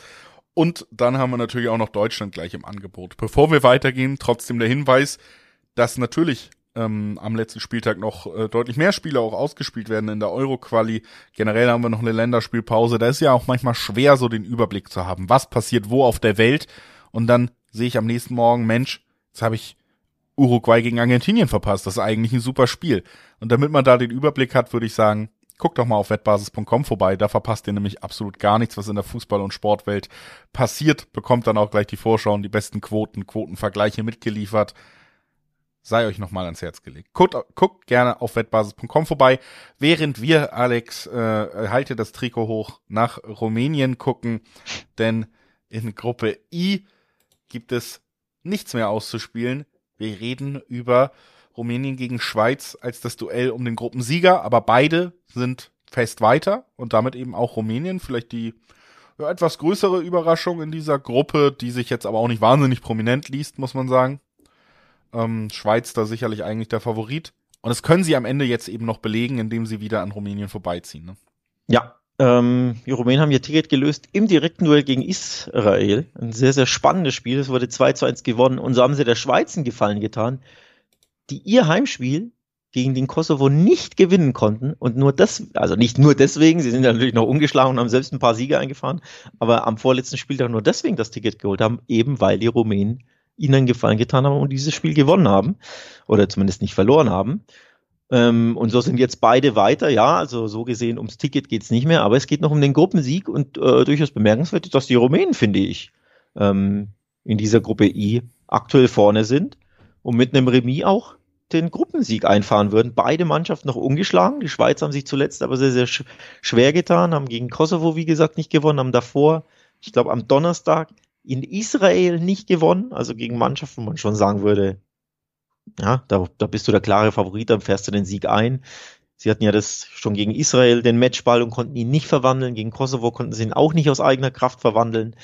Und dann haben wir natürlich auch noch Deutschland gleich im Angebot. Bevor wir weitergehen, trotzdem der Hinweis, dass natürlich ähm, am letzten Spieltag noch äh, deutlich mehr Spiele auch ausgespielt werden in der Euro-Quali. Generell haben wir noch eine Länderspielpause. Da ist ja auch manchmal schwer, so den Überblick zu haben, was passiert wo auf der Welt. Und dann sehe ich am nächsten Morgen, Mensch, jetzt habe ich Uruguay gegen Argentinien verpasst. Das ist eigentlich ein super Spiel. Und damit man da den Überblick hat, würde ich sagen, guckt doch mal auf wettbasis.com vorbei. Da verpasst ihr nämlich absolut gar nichts, was in der Fußball- und Sportwelt passiert. Bekommt dann auch gleich die Vorschau und die besten Quoten, Quotenvergleiche mitgeliefert. Sei euch nochmal ans Herz gelegt. Guckt, guckt gerne auf wettbasis.com vorbei, während wir, Alex, äh, halte das Trikot hoch, nach Rumänien gucken, denn in Gruppe I gibt es nichts mehr auszuspielen. Wir reden über Rumänien gegen Schweiz als das Duell um den Gruppensieger, aber beide sind fest weiter und damit eben auch Rumänien, vielleicht die ja, etwas größere Überraschung in dieser Gruppe, die sich jetzt aber auch nicht wahnsinnig prominent liest, muss man sagen. Ähm, Schweiz da sicherlich eigentlich der Favorit. Und das können sie am Ende jetzt eben noch belegen, indem sie wieder an Rumänien vorbeiziehen. Ne? Ja, ähm, die Rumänen haben ihr Ticket gelöst im direkten Duell gegen Israel. Ein sehr, sehr spannendes Spiel. Es wurde 2 zu 1 gewonnen. Und so haben sie der Schweiz einen Gefallen getan, die ihr Heimspiel gegen den Kosovo nicht gewinnen konnten. Und nur das, also nicht nur deswegen, sie sind ja natürlich noch ungeschlagen und haben selbst ein paar Siege eingefahren, aber am vorletzten Spieltag nur deswegen das Ticket geholt haben, eben weil die Rumänen ihnen Gefallen getan haben und dieses Spiel gewonnen haben oder zumindest nicht verloren haben. Ähm, und so sind jetzt beide weiter, ja, also so gesehen ums Ticket geht's nicht mehr, aber es geht noch um den Gruppensieg und äh, durchaus bemerkenswert, dass die Rumänen, finde ich, ähm, in dieser Gruppe I aktuell vorne sind und mit einem Remis auch den Gruppensieg einfahren würden. Beide Mannschaften noch ungeschlagen. Die Schweiz haben sich zuletzt aber sehr, sehr sch schwer getan, haben gegen Kosovo, wie gesagt, nicht gewonnen, haben davor, ich glaube, am Donnerstag in Israel nicht gewonnen, also gegen Mannschaften, wo man schon sagen würde, ja, da, da bist du der klare Favorit, dann fährst du den Sieg ein. Sie hatten ja das schon gegen Israel den Matchball und konnten ihn nicht verwandeln. Gegen Kosovo konnten sie ihn auch nicht aus eigener Kraft verwandeln.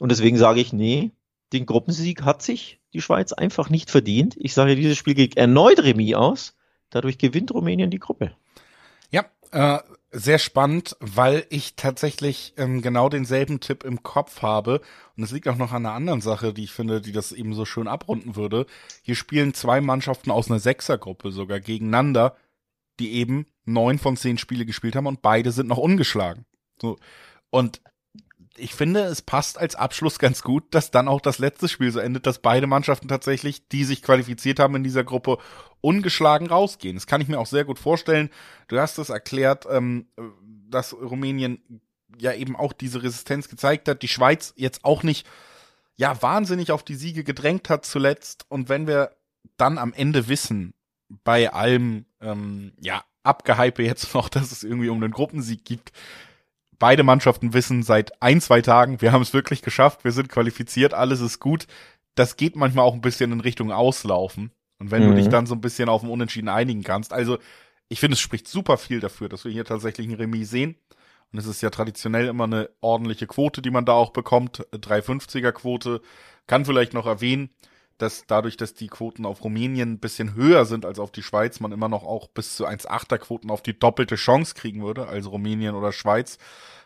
Und deswegen sage ich, nee, den Gruppensieg hat sich die Schweiz einfach nicht verdient. Ich sage, dieses Spiel geht erneut Remis aus. Dadurch gewinnt Rumänien die Gruppe. Ja, äh, sehr spannend, weil ich tatsächlich ähm, genau denselben Tipp im Kopf habe. Und es liegt auch noch an einer anderen Sache, die ich finde, die das eben so schön abrunden würde. Hier spielen zwei Mannschaften aus einer Sechsergruppe sogar gegeneinander, die eben neun von zehn Spiele gespielt haben und beide sind noch ungeschlagen. So. Und ich finde, es passt als Abschluss ganz gut, dass dann auch das letzte Spiel so endet, dass beide Mannschaften tatsächlich, die sich qualifiziert haben in dieser Gruppe, ungeschlagen rausgehen. Das kann ich mir auch sehr gut vorstellen. Du hast es erklärt, ähm, dass Rumänien ja eben auch diese Resistenz gezeigt hat, die Schweiz jetzt auch nicht ja wahnsinnig auf die Siege gedrängt hat zuletzt. Und wenn wir dann am Ende wissen, bei allem ähm, ja Abgehype jetzt [laughs] noch, dass es irgendwie um den Gruppensieg gibt, beide Mannschaften wissen seit ein, zwei Tagen, wir haben es wirklich geschafft, wir sind qualifiziert, alles ist gut. Das geht manchmal auch ein bisschen in Richtung Auslaufen. Und wenn mhm. du dich dann so ein bisschen auf dem Unentschieden einigen kannst, also ich finde, es spricht super viel dafür, dass wir hier tatsächlich ein Remis sehen. Und es ist ja traditionell immer eine ordentliche Quote, die man da auch bekommt. 350er Quote. Kann vielleicht noch erwähnen, dass dadurch, dass die Quoten auf Rumänien ein bisschen höher sind als auf die Schweiz, man immer noch auch bis zu 1,8er Quoten auf die doppelte Chance kriegen würde, also Rumänien oder Schweiz.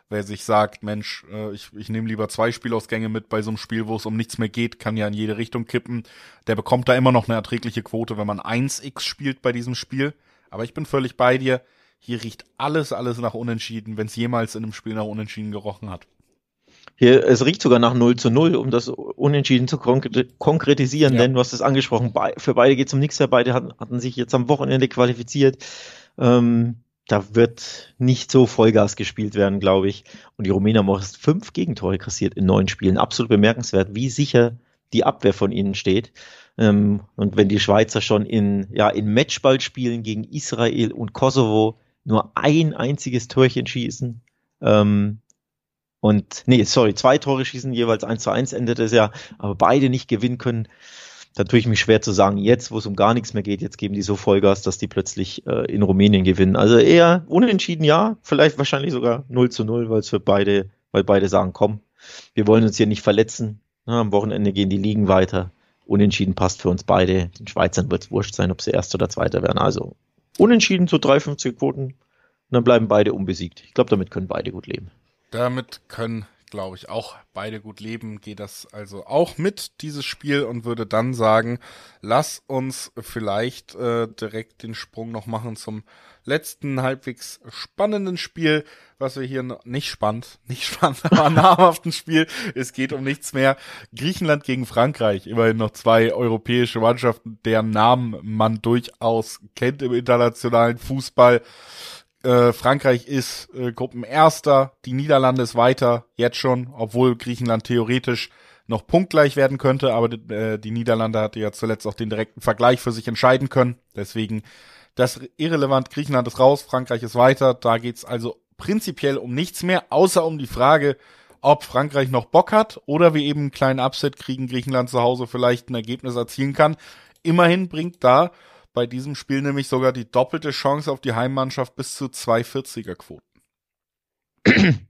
Wer sich sagt, Mensch, äh, ich, ich nehme lieber zwei Spielausgänge mit bei so einem Spiel, wo es um nichts mehr geht, kann ja in jede Richtung kippen, der bekommt da immer noch eine erträgliche Quote, wenn man 1x spielt bei diesem Spiel. Aber ich bin völlig bei dir. Hier riecht alles, alles nach Unentschieden, wenn es jemals in einem Spiel nach Unentschieden gerochen hat. Hier, es riecht sogar nach 0 zu 0, um das Unentschieden zu konkretisieren, ja. denn du hast es angesprochen, für beide geht es um nichts mehr, beide hatten, hatten sich jetzt am Wochenende qualifiziert. Ähm, da wird nicht so Vollgas gespielt werden, glaube ich. Und die Rumänen haben auch fünf Gegentore kassiert in neun Spielen. Absolut bemerkenswert, wie sicher die Abwehr von ihnen steht. Ähm, und wenn die Schweizer schon in, ja, in Matchballspielen gegen Israel und Kosovo nur ein einziges Torchen schießen, ähm, und nee, sorry, zwei Tore schießen, jeweils 1 zu 1 endet es ja, aber beide nicht gewinnen können. Da tue ich mich schwer zu sagen, jetzt, wo es um gar nichts mehr geht, jetzt geben die so Vollgas, dass die plötzlich äh, in Rumänien gewinnen. Also eher unentschieden ja, vielleicht wahrscheinlich sogar 0 zu 0, weil es für beide, weil beide sagen, komm, wir wollen uns hier nicht verletzen. Na, am Wochenende gehen die Ligen weiter. Unentschieden passt für uns beide. Den Schweizern wird es wurscht sein, ob sie Erster oder Zweiter werden. Also unentschieden zu 53 Quoten. Und dann bleiben beide unbesiegt. Ich glaube, damit können beide gut leben. Damit können, glaube ich, auch beide gut leben. Geht das also auch mit, dieses Spiel, und würde dann sagen, lass uns vielleicht äh, direkt den Sprung noch machen zum letzten halbwegs spannenden Spiel, was wir hier noch, nicht spannend, [laughs] nicht spannend, aber [laughs] namhaften Spiel. Es geht um nichts mehr. Griechenland gegen Frankreich. Immerhin noch zwei europäische Mannschaften, deren Namen man durchaus kennt im internationalen Fußball. Äh, Frankreich ist äh, Gruppenerster, die Niederlande ist weiter, jetzt schon, obwohl Griechenland theoretisch noch punktgleich werden könnte, aber äh, die Niederlande hatte ja zuletzt auch den direkten Vergleich für sich entscheiden können. Deswegen das irrelevant, Griechenland ist raus, Frankreich ist weiter. Da geht's also prinzipiell um nichts mehr, außer um die Frage, ob Frankreich noch Bock hat oder wir eben einen kleinen Upset kriegen, Griechenland zu Hause vielleicht ein Ergebnis erzielen kann. Immerhin bringt da bei diesem Spiel nämlich sogar die doppelte Chance auf die Heimmannschaft bis zu 240er Quoten. [clears throat]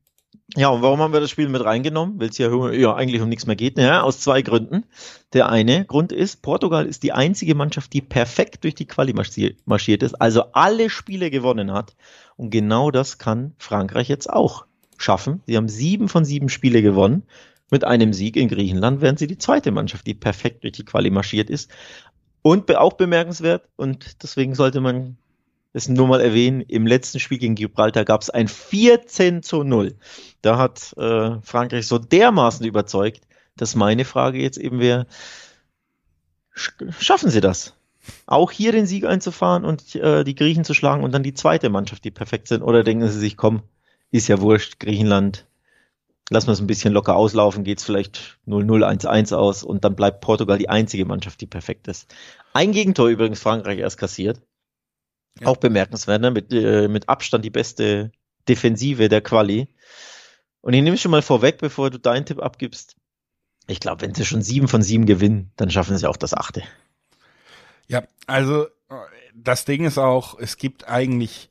Ja, und warum haben wir das Spiel mit reingenommen? Weil es ja, ja eigentlich um nichts mehr geht. Ja, aus zwei Gründen. Der eine Grund ist, Portugal ist die einzige Mannschaft, die perfekt durch die Quali marschiert ist, also alle Spiele gewonnen hat. Und genau das kann Frankreich jetzt auch schaffen. Sie haben sieben von sieben Spiele gewonnen. Mit einem Sieg in Griechenland wären sie die zweite Mannschaft, die perfekt durch die Quali marschiert ist. Und auch bemerkenswert, und deswegen sollte man das nur mal erwähnen, im letzten Spiel gegen Gibraltar gab es ein 14 zu 0. Da hat äh, Frankreich so dermaßen überzeugt, dass meine Frage jetzt eben wäre, schaffen sie das? Auch hier den Sieg einzufahren und äh, die Griechen zu schlagen und dann die zweite Mannschaft, die perfekt sind? Oder denken sie sich, komm, ist ja wurscht, Griechenland, lassen wir es ein bisschen locker auslaufen, geht es vielleicht 0-0, 1-1 aus und dann bleibt Portugal die einzige Mannschaft, die perfekt ist. Ein Gegentor übrigens Frankreich erst kassiert. Ja. Auch bemerkenswert, ne? mit, äh, mit Abstand die beste Defensive der Quali. Und ich nehme schon mal vorweg, bevor du deinen Tipp abgibst. Ich glaube, wenn sie schon sieben von sieben gewinnen, dann schaffen sie auch das achte. Ja, also das Ding ist auch, es gibt eigentlich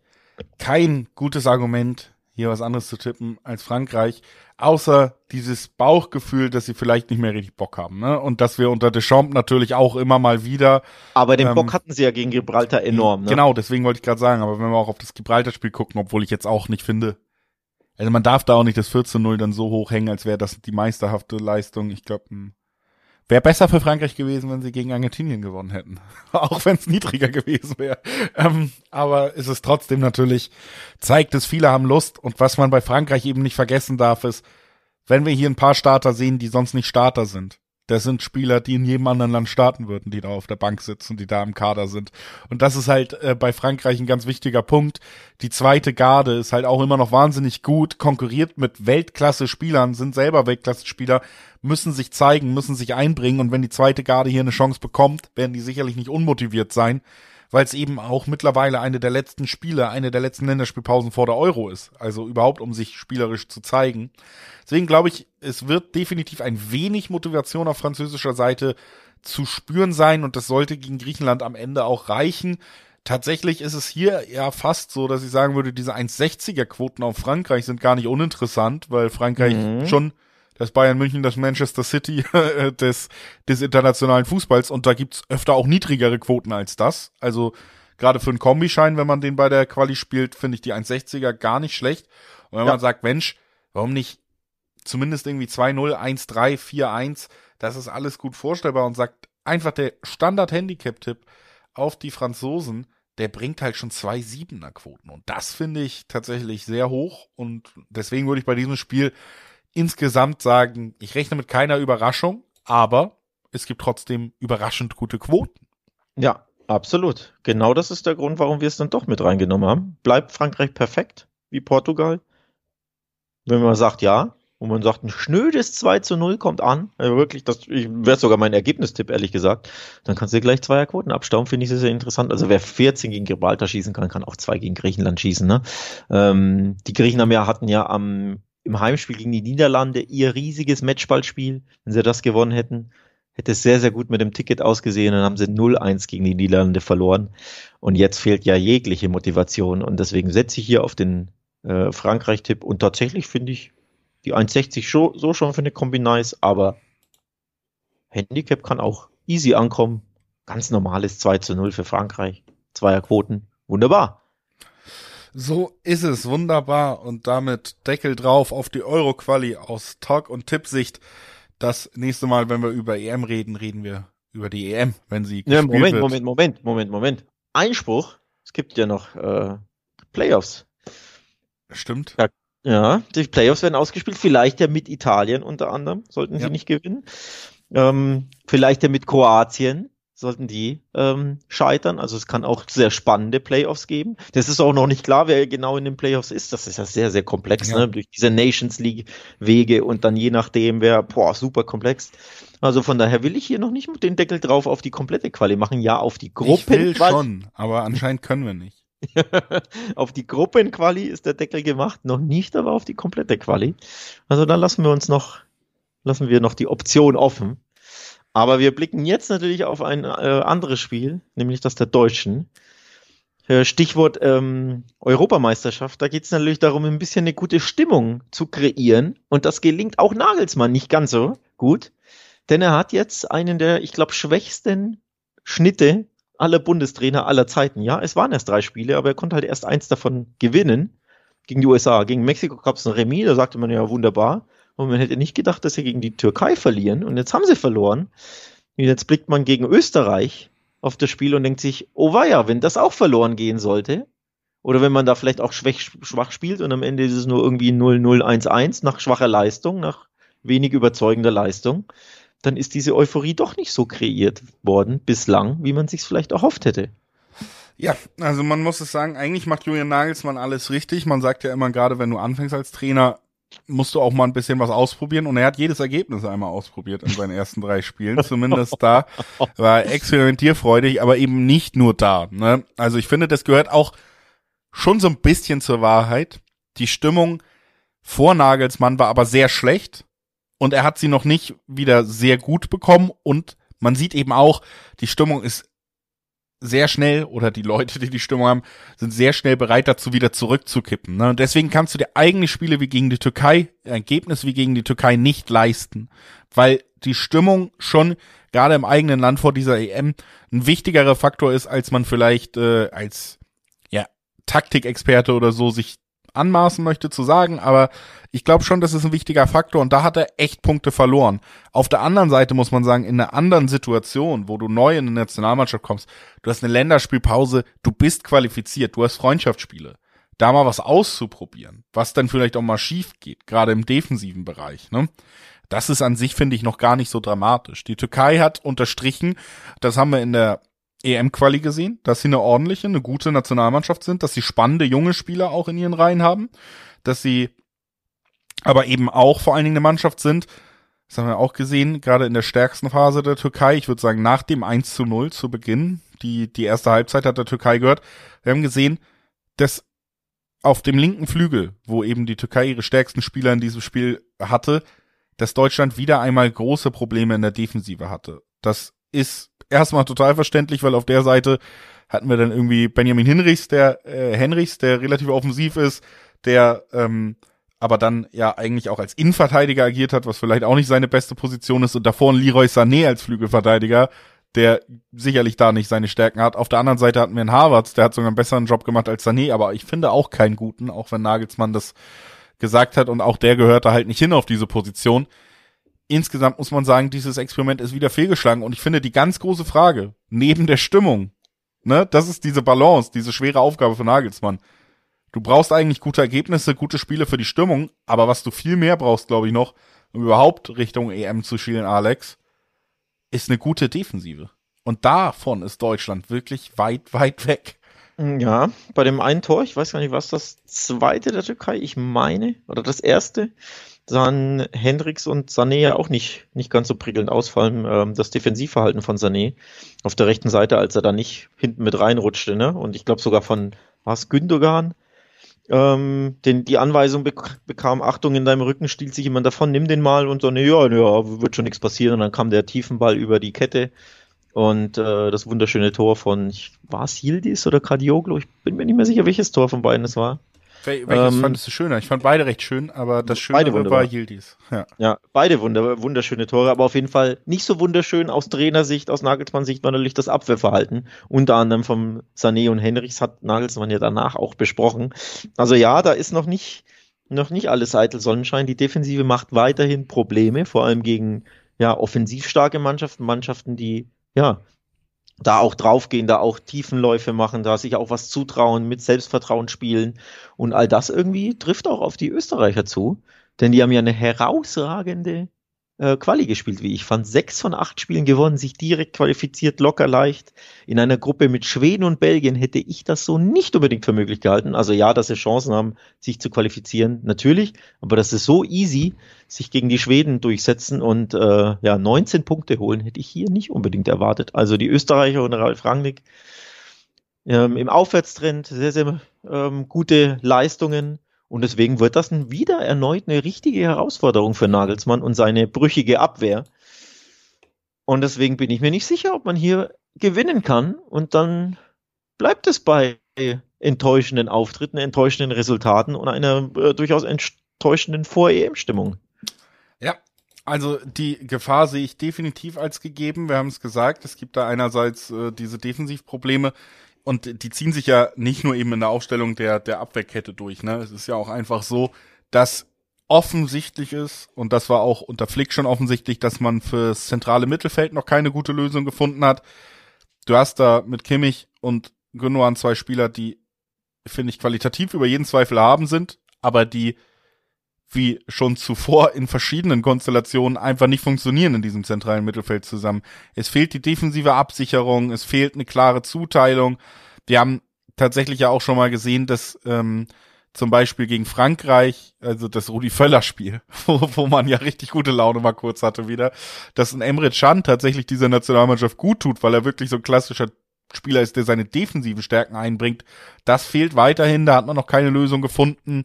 kein gutes Argument, hier was anderes zu tippen als Frankreich, außer dieses Bauchgefühl, dass sie vielleicht nicht mehr richtig Bock haben, ne? Und dass wir unter Deschamps natürlich auch immer mal wieder. Aber den ähm, Bock hatten sie ja gegen Gibraltar enorm, ne? Genau, deswegen wollte ich gerade sagen, aber wenn wir auch auf das Gibraltar-Spiel gucken, obwohl ich jetzt auch nicht finde, also man darf da auch nicht das 14-0 dann so hoch hängen, als wäre das die meisterhafte Leistung. Ich glaube, hm, Wäre besser für Frankreich gewesen, wenn sie gegen Argentinien gewonnen hätten. [laughs] Auch wenn es niedriger gewesen wäre. Ähm, aber ist es trotzdem natürlich, zeigt es, viele haben Lust. Und was man bei Frankreich eben nicht vergessen darf, ist, wenn wir hier ein paar Starter sehen, die sonst nicht Starter sind, das sind Spieler, die in jedem anderen Land starten würden, die da auf der Bank sitzen, die da im Kader sind. Und das ist halt äh, bei Frankreich ein ganz wichtiger Punkt. Die zweite Garde ist halt auch immer noch wahnsinnig gut, konkurriert mit Weltklasse-Spielern, sind selber Weltklasse-Spieler, müssen sich zeigen, müssen sich einbringen. Und wenn die zweite Garde hier eine Chance bekommt, werden die sicherlich nicht unmotiviert sein weil es eben auch mittlerweile eine der letzten Spiele, eine der letzten Länderspielpausen vor der Euro ist. Also überhaupt, um sich spielerisch zu zeigen. Deswegen glaube ich, es wird definitiv ein wenig Motivation auf französischer Seite zu spüren sein und das sollte gegen Griechenland am Ende auch reichen. Tatsächlich ist es hier ja fast so, dass ich sagen würde, diese 1,60er Quoten auf Frankreich sind gar nicht uninteressant, weil Frankreich mhm. schon das Bayern München, das Manchester City [laughs] des, des internationalen Fußballs und da gibt's öfter auch niedrigere Quoten als das. Also gerade für einen Kombischein, wenn man den bei der Quali spielt, finde ich die 1,60er gar nicht schlecht. Und wenn ja. man sagt, Mensch, warum nicht zumindest irgendwie 2-0, 1-3, 4-1, das ist alles gut vorstellbar und sagt einfach der Standard-Handicap-Tipp auf die Franzosen, der bringt halt schon zwei Siebener Quoten. Und das finde ich tatsächlich sehr hoch. Und deswegen würde ich bei diesem Spiel insgesamt sagen, ich rechne mit keiner Überraschung, aber es gibt trotzdem überraschend gute Quoten. Ja, absolut. Genau das ist der Grund, warum wir es dann doch mit reingenommen haben. Bleibt Frankreich perfekt wie Portugal? Wenn man sagt ja, und man sagt, ein schnödes 2 zu 0 kommt an, also wirklich, das wäre sogar mein Ergebnistipp, ehrlich gesagt, dann kannst du gleich zweier Quoten abstauben, finde ich sehr, sehr interessant. Also wer 14 gegen Gibraltar schießen kann, kann auch zwei gegen Griechenland schießen. Ne? Ähm, die Griechen haben ja, hatten ja am im Heimspiel gegen die Niederlande ihr riesiges Matchballspiel. Wenn sie das gewonnen hätten, hätte es sehr, sehr gut mit dem Ticket ausgesehen. Dann haben sie 0-1 gegen die Niederlande verloren. Und jetzt fehlt ja jegliche Motivation. Und deswegen setze ich hier auf den äh, Frankreich-Tipp. Und tatsächlich finde ich die 1,60 so, so schon für eine Kombi nice, aber Handicap kann auch easy ankommen. Ganz normales 2 zu 0 für Frankreich. Zweier Quoten. Wunderbar. So ist es, wunderbar. Und damit Deckel drauf auf die Euro-Quali aus Talk- und Tippsicht. Das nächste Mal, wenn wir über EM reden, reden wir über die EM, wenn sie ja, Moment, wird. Moment, Moment, Moment, Moment. Einspruch. Es gibt ja noch äh, Playoffs. Stimmt. Ja, ja, die Playoffs werden ausgespielt. Vielleicht ja mit Italien unter anderem, sollten sie ja. nicht gewinnen. Ähm, vielleicht ja mit Kroatien sollten die ähm, scheitern. Also es kann auch sehr spannende Playoffs geben. Das ist auch noch nicht klar, wer genau in den Playoffs ist. Das ist ja sehr, sehr komplex, ja. ne? durch diese Nations League Wege und dann je nachdem, wer, boah, super komplex. Also von daher will ich hier noch nicht mit den Deckel drauf auf die komplette Quali machen, ja, auf die Gruppen. Ich will schon, aber anscheinend können wir nicht. [laughs] auf die Gruppenquali ist der Deckel gemacht, noch nicht aber auf die komplette Quali. Also da lassen wir uns noch, lassen wir noch die Option offen. Aber wir blicken jetzt natürlich auf ein äh, anderes Spiel, nämlich das der Deutschen. Äh, Stichwort ähm, Europameisterschaft. Da geht es natürlich darum, ein bisschen eine gute Stimmung zu kreieren. Und das gelingt auch Nagelsmann nicht ganz so gut. Denn er hat jetzt einen der, ich glaube, schwächsten Schnitte aller Bundestrainer aller Zeiten. Ja, es waren erst drei Spiele, aber er konnte halt erst eins davon gewinnen. Gegen die USA. Gegen Mexiko gab es ein Remis, da sagte man ja wunderbar. Und man hätte nicht gedacht, dass sie gegen die Türkei verlieren. Und jetzt haben sie verloren. Und jetzt blickt man gegen Österreich auf das Spiel und denkt sich, oh weia, wenn das auch verloren gehen sollte, oder wenn man da vielleicht auch schwach, schwach spielt und am Ende ist es nur irgendwie 0-0-1-1 nach schwacher Leistung, nach wenig überzeugender Leistung, dann ist diese Euphorie doch nicht so kreiert worden bislang, wie man sich vielleicht erhofft hätte. Ja, also man muss es sagen, eigentlich macht Julian Nagelsmann alles richtig. Man sagt ja immer, gerade wenn du anfängst als Trainer, musst du auch mal ein bisschen was ausprobieren und er hat jedes Ergebnis einmal ausprobiert in seinen ersten drei Spielen. Zumindest da war er experimentierfreudig, aber eben nicht nur da. Ne? Also ich finde, das gehört auch schon so ein bisschen zur Wahrheit. Die Stimmung vor Nagelsmann war aber sehr schlecht und er hat sie noch nicht wieder sehr gut bekommen und man sieht eben auch, die Stimmung ist sehr schnell oder die Leute, die die Stimmung haben, sind sehr schnell bereit dazu wieder zurückzukippen. Ne? Und deswegen kannst du dir eigene Spiele wie gegen die Türkei, Ergebnis wie gegen die Türkei nicht leisten, weil die Stimmung schon gerade im eigenen Land vor dieser EM ein wichtigerer Faktor ist, als man vielleicht äh, als ja Taktikexperte oder so sich anmaßen möchte zu sagen, aber ich glaube schon, das ist ein wichtiger Faktor und da hat er echt Punkte verloren. Auf der anderen Seite muss man sagen, in einer anderen Situation, wo du neu in eine Nationalmannschaft kommst, du hast eine Länderspielpause, du bist qualifiziert, du hast Freundschaftsspiele. Da mal was auszuprobieren, was dann vielleicht auch mal schief geht, gerade im defensiven Bereich, ne? Das ist an sich, finde ich, noch gar nicht so dramatisch. Die Türkei hat unterstrichen, das haben wir in der EM-Quali gesehen, dass sie eine ordentliche, eine gute Nationalmannschaft sind, dass sie spannende junge Spieler auch in ihren Reihen haben, dass sie aber eben auch vor allen Dingen eine Mannschaft sind, das haben wir auch gesehen, gerade in der stärksten Phase der Türkei, ich würde sagen nach dem 1 zu 0 zu Beginn, die, die erste Halbzeit hat der Türkei gehört, wir haben gesehen, dass auf dem linken Flügel, wo eben die Türkei ihre stärksten Spieler in diesem Spiel hatte, dass Deutschland wieder einmal große Probleme in der Defensive hatte. Das ist erstmal total verständlich, weil auf der Seite hatten wir dann irgendwie Benjamin Hinrichs, der äh, Henrichs, der relativ offensiv ist, der ähm, aber dann ja eigentlich auch als Innenverteidiger agiert hat, was vielleicht auch nicht seine beste Position ist und davor ein Leroy Sané als Flügelverteidiger, der sicherlich da nicht seine Stärken hat. Auf der anderen Seite hatten wir einen Harvards, der hat sogar einen besseren Job gemacht als Sané, aber ich finde auch keinen guten, auch wenn Nagelsmann das gesagt hat und auch der gehörte halt nicht hin auf diese Position insgesamt muss man sagen, dieses Experiment ist wieder fehlgeschlagen. Und ich finde die ganz große Frage, neben der Stimmung, ne, das ist diese Balance, diese schwere Aufgabe für Nagelsmann. Du brauchst eigentlich gute Ergebnisse, gute Spiele für die Stimmung, aber was du viel mehr brauchst, glaube ich, noch, um überhaupt Richtung EM zu schielen, Alex, ist eine gute Defensive. Und davon ist Deutschland wirklich weit, weit weg. Ja, bei dem einen Tor, ich weiß gar nicht, was das zweite der Türkei, ich meine, oder das erste, sahen Hendricks und Sané ja auch nicht, nicht ganz so prickelnd aus, vor allem ähm, das Defensivverhalten von Sané auf der rechten Seite, als er da nicht hinten mit reinrutschte, ne? Und ich glaube sogar von was Gündogan ähm, den, die Anweisung bek bekam, Achtung, in deinem Rücken stiehlt sich jemand davon, nimm den mal und so, ne, ja, ja, wird schon nichts passieren. Und dann kam der Tiefenball über die Kette und äh, das wunderschöne Tor von, war es Yildiz oder Kadioglu? Ich bin mir nicht mehr sicher, welches Tor von beiden es war. Wel welches ähm, fandest du schöner? Ich fand beide recht schön, aber das Schöne war Yildiz. Ja. ja, beide wunder wunderschöne Tore, aber auf jeden Fall nicht so wunderschön aus Trainersicht, aus Nagelsmann-Sicht war natürlich das Abwehrverhalten. Unter anderem vom Sané und Henrichs hat Nagelsmann ja danach auch besprochen. Also ja, da ist noch nicht, noch nicht alles eitel Sonnenschein. Die Defensive macht weiterhin Probleme, vor allem gegen ja, offensiv starke Mannschaften, Mannschaften, die ja, da auch draufgehen, da auch Tiefenläufe machen, da sich auch was zutrauen, mit Selbstvertrauen spielen. Und all das irgendwie trifft auch auf die Österreicher zu, denn die haben ja eine herausragende äh, Quali gespielt, wie ich fand. Sechs von acht Spielen gewonnen, sich direkt qualifiziert, locker leicht. In einer Gruppe mit Schweden und Belgien hätte ich das so nicht unbedingt für möglich gehalten. Also ja, dass sie Chancen haben, sich zu qualifizieren, natürlich. Aber dass sie so easy sich gegen die Schweden durchsetzen und äh, ja 19 Punkte holen, hätte ich hier nicht unbedingt erwartet. Also die Österreicher und Ralf Rangnick ähm, im Aufwärtstrend, sehr, sehr ähm, gute Leistungen. Und deswegen wird das wieder erneut eine richtige Herausforderung für Nagelsmann und seine brüchige Abwehr. Und deswegen bin ich mir nicht sicher, ob man hier gewinnen kann. Und dann bleibt es bei enttäuschenden Auftritten, enttäuschenden Resultaten und einer äh, durchaus enttäuschenden Vor-EM-Stimmung. Ja, also die Gefahr sehe ich definitiv als gegeben. Wir haben es gesagt, es gibt da einerseits äh, diese Defensivprobleme und die ziehen sich ja nicht nur eben in der Aufstellung der, der Abwehrkette durch, ne? Es ist ja auch einfach so, dass offensichtlich ist, und das war auch unter Flick schon offensichtlich, dass man fürs zentrale Mittelfeld noch keine gute Lösung gefunden hat. Du hast da mit Kimmich und Gündogan zwei Spieler, die, finde ich, qualitativ über jeden Zweifel haben sind, aber die wie schon zuvor in verschiedenen Konstellationen einfach nicht funktionieren in diesem zentralen Mittelfeld zusammen. Es fehlt die defensive Absicherung, es fehlt eine klare Zuteilung. Wir haben tatsächlich ja auch schon mal gesehen, dass ähm, zum Beispiel gegen Frankreich, also das Rudi Völler Spiel, [laughs] wo, wo man ja richtig gute Laune mal kurz hatte wieder, dass ein Emre Can tatsächlich dieser Nationalmannschaft gut tut, weil er wirklich so ein klassischer Spieler ist, der seine defensive Stärken einbringt. Das fehlt weiterhin, da hat man noch keine Lösung gefunden.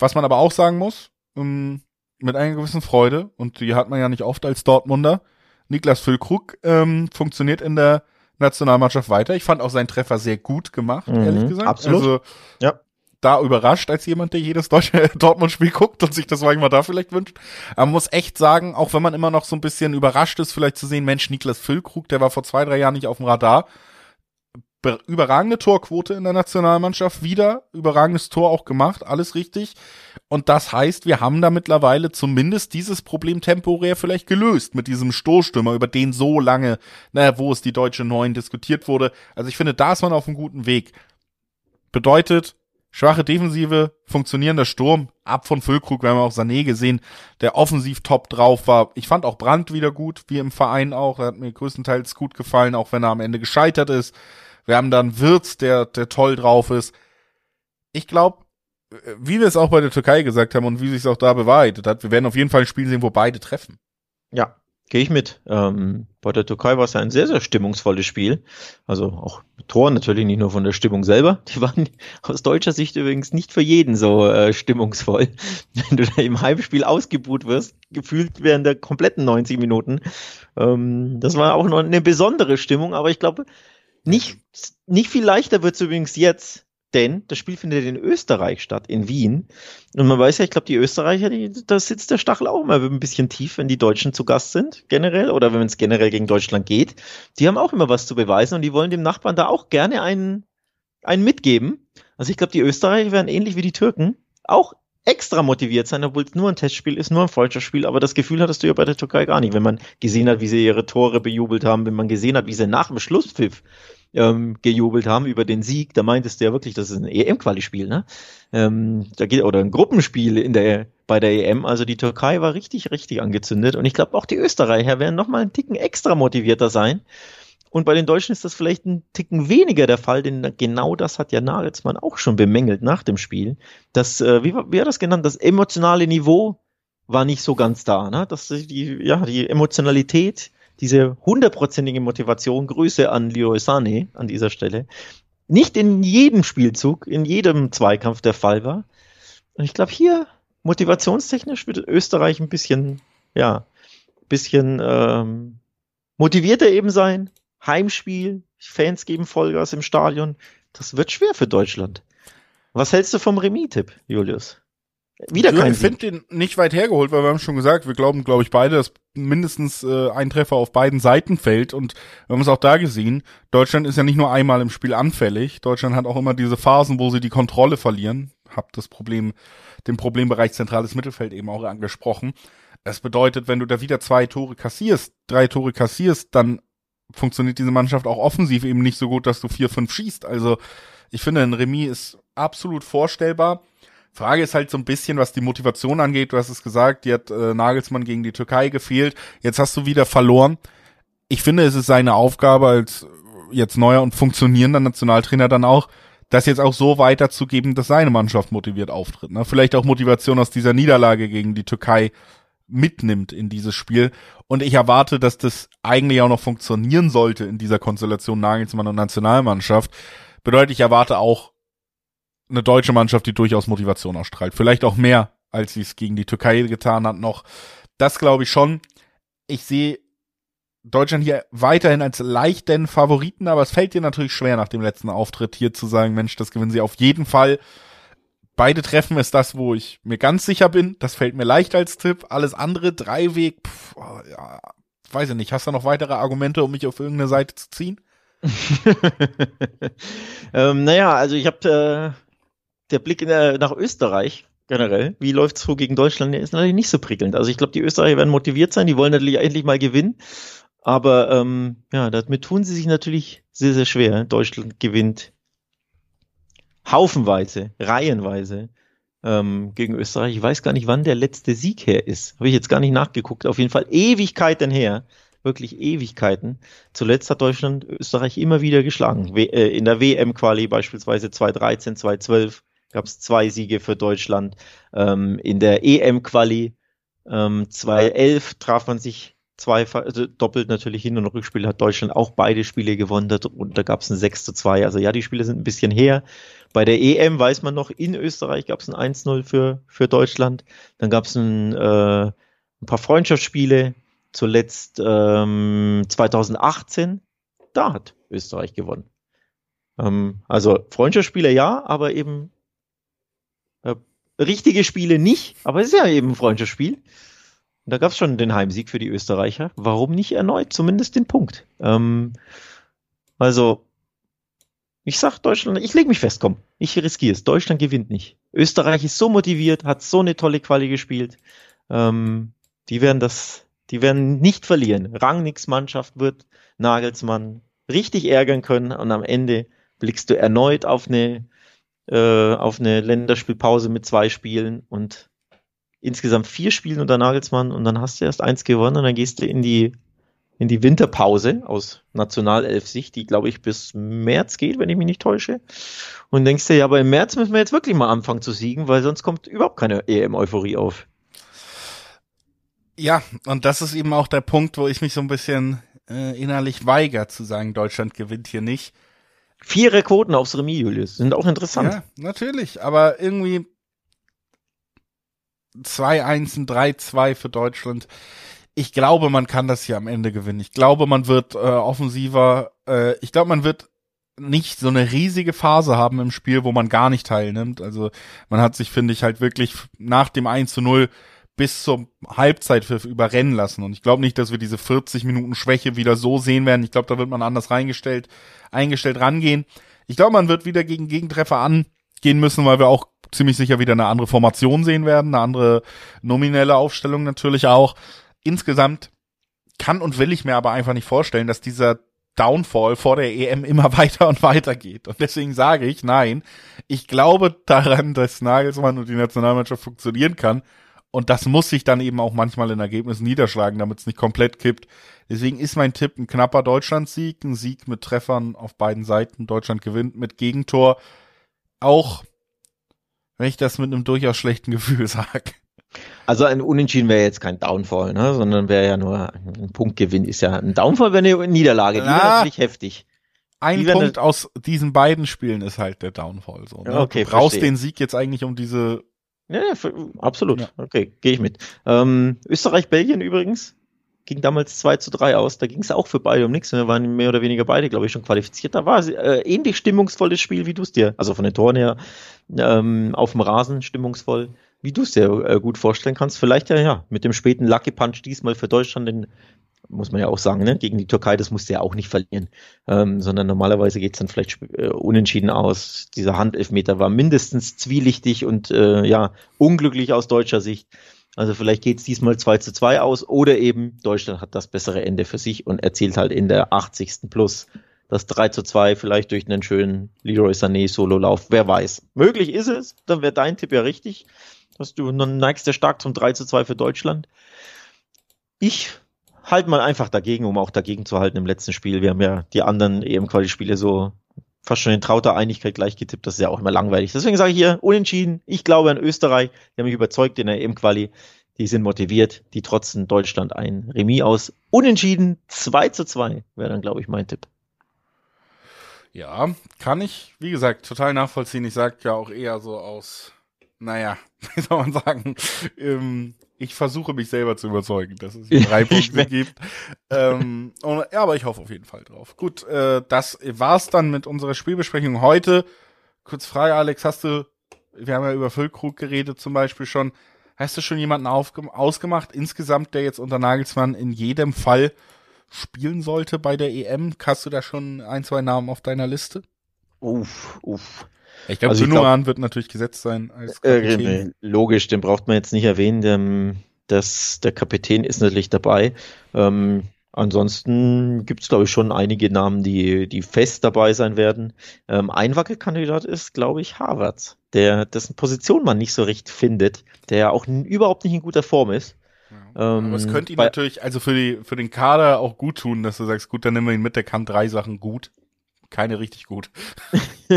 Was man aber auch sagen muss, ähm, mit einer gewissen Freude, und die hat man ja nicht oft als Dortmunder, Niklas Füllkrug ähm, funktioniert in der Nationalmannschaft weiter. Ich fand auch seinen Treffer sehr gut gemacht, mhm, ehrlich gesagt. Absolut. Also, ja. Da überrascht als jemand, der jedes deutsche [laughs] Dortmund-Spiel guckt und sich das manchmal da vielleicht wünscht. Aber man muss echt sagen, auch wenn man immer noch so ein bisschen überrascht ist, vielleicht zu sehen, Mensch, Niklas Füllkrug, der war vor zwei, drei Jahren nicht auf dem Radar überragende Torquote in der Nationalmannschaft, wieder überragendes Tor auch gemacht, alles richtig. Und das heißt, wir haben da mittlerweile zumindest dieses Problem temporär vielleicht gelöst mit diesem Stoßstürmer, über den so lange, naja, wo es die deutsche Neun diskutiert wurde. Also ich finde, da ist man auf einem guten Weg. Bedeutet, schwache Defensive, funktionierender Sturm, ab von Füllkrug, wir haben auch Sané gesehen, der offensiv top drauf war. Ich fand auch Brandt wieder gut, wie im Verein auch, er hat mir größtenteils gut gefallen, auch wenn er am Ende gescheitert ist. Wir haben dann Wirtz, der, der toll drauf ist. Ich glaube, wie wir es auch bei der Türkei gesagt haben und wie sich es auch da bewahrheitet hat, wir werden auf jeden Fall ein Spiel sehen, wo beide treffen. Ja, gehe ich mit. Ähm, bei der Türkei war es ein sehr, sehr stimmungsvolles Spiel. Also auch Tor natürlich nicht nur von der Stimmung selber. Die waren aus deutscher Sicht übrigens nicht für jeden so äh, stimmungsvoll. [laughs] Wenn du da im Heimspiel ausgebuht wirst, gefühlt während der kompletten 90 Minuten. Ähm, das war auch noch eine besondere Stimmung, aber ich glaube, nicht, nicht viel leichter wird es übrigens jetzt, denn das Spiel findet in Österreich statt, in Wien. Und man weiß ja, ich glaube, die Österreicher, die, da sitzt der Stachel auch immer ein bisschen tief, wenn die Deutschen zu Gast sind, generell, oder wenn es generell gegen Deutschland geht. Die haben auch immer was zu beweisen und die wollen dem Nachbarn da auch gerne einen, einen mitgeben. Also ich glaube, die Österreicher werden ähnlich wie die Türken auch extra motiviert sein, obwohl es nur ein Testspiel ist, nur ein Freundschaftsspiel, aber das Gefühl hattest du ja bei der Türkei gar nicht, wenn man gesehen hat, wie sie ihre Tore bejubelt haben, wenn man gesehen hat, wie sie nach dem Schlusspfiff ähm, gejubelt haben über den Sieg, da meintest du ja wirklich, das ist ein EM-Quali-Spiel, ne? Ähm, da geht, oder ein Gruppenspiel in der, bei der EM, also die Türkei war richtig, richtig angezündet und ich glaube auch die Österreicher werden nochmal einen Ticken extra motivierter sein, und bei den Deutschen ist das vielleicht ein Ticken weniger der Fall, denn genau das hat ja Nagelsmann auch schon bemängelt nach dem Spiel. Das, äh, wie, wie hat das genannt? Das emotionale Niveau war nicht so ganz da. Ne? Das, die, ja, die Emotionalität, diese hundertprozentige Motivation, Grüße an Leroy Sané an dieser Stelle, nicht in jedem Spielzug, in jedem Zweikampf der Fall war. Und ich glaube, hier motivationstechnisch wird Österreich ein bisschen, ja, bisschen ähm, motivierter eben sein, Heimspiel, Fans geben Vollgas im Stadion. Das wird schwer für Deutschland. Was hältst du vom Remis-Tipp, Julius? Wieder kein Ich finde den nicht weit hergeholt, weil wir haben schon gesagt, wir glauben, glaube ich, beide, dass mindestens äh, ein Treffer auf beiden Seiten fällt. Und wir haben es auch da gesehen, Deutschland ist ja nicht nur einmal im Spiel anfällig. Deutschland hat auch immer diese Phasen, wo sie die Kontrolle verlieren. Hab das Problem, den Problembereich zentrales Mittelfeld eben auch angesprochen. Es bedeutet, wenn du da wieder zwei Tore kassierst, drei Tore kassierst, dann funktioniert diese Mannschaft auch offensiv eben nicht so gut, dass du vier, fünf schießt. Also ich finde, ein Remis ist absolut vorstellbar. Frage ist halt so ein bisschen, was die Motivation angeht. Du hast es gesagt, die hat äh, Nagelsmann gegen die Türkei gefehlt. Jetzt hast du wieder verloren. Ich finde, es ist seine Aufgabe als jetzt neuer und funktionierender Nationaltrainer dann auch, das jetzt auch so weiterzugeben, dass seine Mannschaft motiviert auftritt. Ne? Vielleicht auch Motivation aus dieser Niederlage gegen die Türkei mitnimmt in dieses Spiel. Und ich erwarte, dass das eigentlich auch noch funktionieren sollte in dieser Konstellation Nagelsmann und Nationalmannschaft. Bedeutet, ich erwarte auch eine deutsche Mannschaft, die durchaus Motivation ausstrahlt. Vielleicht auch mehr, als sie es gegen die Türkei getan hat noch. Das glaube ich schon. Ich sehe Deutschland hier weiterhin als leichten Favoriten, aber es fällt dir natürlich schwer, nach dem letzten Auftritt hier zu sagen, Mensch, das gewinnen sie auf jeden Fall. Beide Treffen ist das, wo ich mir ganz sicher bin. Das fällt mir leicht als Tipp. Alles andere, Dreiweg, pff, oh, ja, weiß ich nicht. Hast du noch weitere Argumente, um mich auf irgendeine Seite zu ziehen? [laughs] ähm, naja, also ich habe äh, der Blick der, nach Österreich generell, wie läuft's so gegen Deutschland, der ist natürlich nicht so prickelnd. Also ich glaube, die Österreicher werden motiviert sein, die wollen natürlich endlich mal gewinnen. Aber ähm, ja, damit tun sie sich natürlich sehr, sehr schwer. Deutschland gewinnt haufenweise, reihenweise ähm, gegen Österreich. Ich weiß gar nicht, wann der letzte Sieg her ist. Habe ich jetzt gar nicht nachgeguckt. Auf jeden Fall Ewigkeiten her. Wirklich Ewigkeiten. Zuletzt hat Deutschland Österreich immer wieder geschlagen. W äh, in der WM-Quali beispielsweise 2013, 2012 gab es zwei Siege für Deutschland. Ähm, in der EM-Quali ähm, 2011 traf man sich zwei, also doppelt natürlich Hin- und Rückspiel hat Deutschland auch beide Spiele gewonnen und da gab es ein 6 zu 2. Also ja, die Spiele sind ein bisschen her. Bei der EM weiß man noch, in Österreich gab es ein 1-0 für, für Deutschland. Dann gab es ein, äh, ein paar Freundschaftsspiele. Zuletzt ähm, 2018, da hat Österreich gewonnen. Ähm, also Freundschaftsspiele ja, aber eben äh, richtige Spiele nicht. Aber es ist ja eben ein Freundschaftsspiel. Da gab es schon den Heimsieg für die Österreicher. Warum nicht erneut zumindest den Punkt? Ähm, also, ich sag Deutschland, ich lege mich fest, komm, ich riskiere es. Deutschland gewinnt nicht. Österreich ist so motiviert, hat so eine tolle Quali gespielt. Ähm, die werden das, die werden nicht verlieren. Rangnix Mannschaft wird Nagelsmann richtig ärgern können und am Ende blickst du erneut auf eine, äh, auf eine Länderspielpause mit zwei Spielen und insgesamt vier Spielen unter Nagelsmann und dann hast du erst eins gewonnen und dann gehst du in die in die Winterpause aus Nationalelf-Sicht, die glaube ich bis März geht, wenn ich mich nicht täusche. Und denkst dir, ja, aber im März müssen wir jetzt wirklich mal anfangen zu siegen, weil sonst kommt überhaupt keine EM-Euphorie auf. Ja, und das ist eben auch der Punkt, wo ich mich so ein bisschen äh, innerlich weigere zu sagen, Deutschland gewinnt hier nicht. Vier Quoten aufs Remis, Julius, sind auch interessant. Ja, natürlich, aber irgendwie 2-1, ein 3-2 für Deutschland. Ich glaube, man kann das hier am Ende gewinnen. Ich glaube, man wird äh, offensiver, äh, ich glaube, man wird nicht so eine riesige Phase haben im Spiel, wo man gar nicht teilnimmt. Also man hat sich, finde ich, halt wirklich nach dem 1 zu 0 bis zum Halbzeitpfiff überrennen lassen. Und ich glaube nicht, dass wir diese 40 Minuten Schwäche wieder so sehen werden. Ich glaube, da wird man anders reingestellt, eingestellt rangehen. Ich glaube, man wird wieder gegen Gegentreffer angehen müssen, weil wir auch ziemlich sicher wieder eine andere Formation sehen werden, eine andere nominelle Aufstellung natürlich auch. Insgesamt kann und will ich mir aber einfach nicht vorstellen, dass dieser Downfall vor der EM immer [laughs] weiter und weiter geht. Und deswegen sage ich, nein, ich glaube daran, dass Nagelsmann und die Nationalmannschaft funktionieren kann. Und das muss sich dann eben auch manchmal in Ergebnissen niederschlagen, damit es nicht komplett kippt. Deswegen ist mein Tipp ein knapper Deutschlandsieg, ein Sieg mit Treffern auf beiden Seiten. Deutschland gewinnt mit Gegentor. Auch wenn ich das mit einem durchaus schlechten Gefühl [laughs] sage. Also ein Unentschieden wäre jetzt kein Downfall, ne? sondern wäre ja nur ein Punktgewinn. Ist ja ein Downfall wäre eine Niederlage, die wäre natürlich heftig. Ein Punkt aus diesen beiden Spielen ist halt der Downfall. So, ne? Okay, du brauchst verstehe. den Sieg jetzt eigentlich um diese. Ja, für, absolut. Ja. Okay, gehe ich mit. Ähm, Österreich-Belgien übrigens ging damals 2 zu 3 aus. Da ging es auch für beide um nichts. Wir waren mehr oder weniger beide, glaube ich, schon qualifiziert. Da war es äh, ähnlich stimmungsvolles Spiel, wie du es dir, also von den Toren her, ähm, auf dem Rasen stimmungsvoll, wie du es dir äh, gut vorstellen kannst. Vielleicht ja, ja, mit dem späten Lucky Punch diesmal für Deutschland, den muss man ja auch sagen, ne? gegen die Türkei, das musste ja auch nicht verlieren, ähm, sondern normalerweise geht es dann vielleicht äh, unentschieden aus. Dieser Handelfmeter war mindestens zwielichtig und äh, ja, unglücklich aus deutscher Sicht. Also vielleicht geht es diesmal 2 zu 2 aus oder eben Deutschland hat das bessere Ende für sich und erzielt halt in der 80. plus das 3 zu 2 vielleicht durch einen schönen Leroy Sané Solo-Lauf. Wer weiß. Möglich ist es, dann wäre dein Tipp ja richtig. Dass du dann neigst ja stark zum 3 zu 2 für Deutschland. Ich halte mal einfach dagegen, um auch dagegen zu halten im letzten Spiel. Wir haben ja die anderen EM-Quali-Spiele so fast schon in trauter Einigkeit gleich getippt. Das ist ja auch immer langweilig. Deswegen sage ich hier unentschieden. Ich glaube an Österreich. Die haben mich überzeugt in der EM-Quali. Die sind motiviert. Die trotzen Deutschland ein Remis aus. Unentschieden 2 zu 2 wäre dann, glaube ich, mein Tipp. Ja, kann ich, wie gesagt, total nachvollziehen. Ich sag ja auch eher so aus, naja, [laughs] wie soll man sagen, ähm, ich versuche mich selber zu überzeugen, dass es [laughs] drei Punkte gibt. Ähm, und, ja, aber ich hoffe auf jeden Fall drauf. Gut, äh, das war's dann mit unserer Spielbesprechung heute. Kurz Frage, Alex, hast du, wir haben ja über Füllkrug geredet zum Beispiel schon, hast du schon jemanden ausgemacht, insgesamt, der jetzt unter Nagelsmann in jedem Fall spielen sollte bei der EM? Hast du da schon ein, zwei Namen auf deiner Liste? Uff, uff. Ich glaube, also Gündogan wird natürlich gesetzt sein als äh, Kapitän. Logisch, den braucht man jetzt nicht erwähnen. Der, das, der Kapitän ist natürlich dabei. Ähm, ansonsten gibt es, glaube ich, schon einige Namen, die, die fest dabei sein werden. Ähm, ein Wackelkandidat ist, glaube ich, Harvard, der dessen Position man nicht so recht findet, der auch überhaupt nicht in guter Form ist. Ja. Ähm, Aber es könnte ihn natürlich, also für, die, für den Kader auch gut tun, dass du sagst, gut, dann nehmen wir ihn mit, der kann drei Sachen gut. Keine richtig gut. [laughs]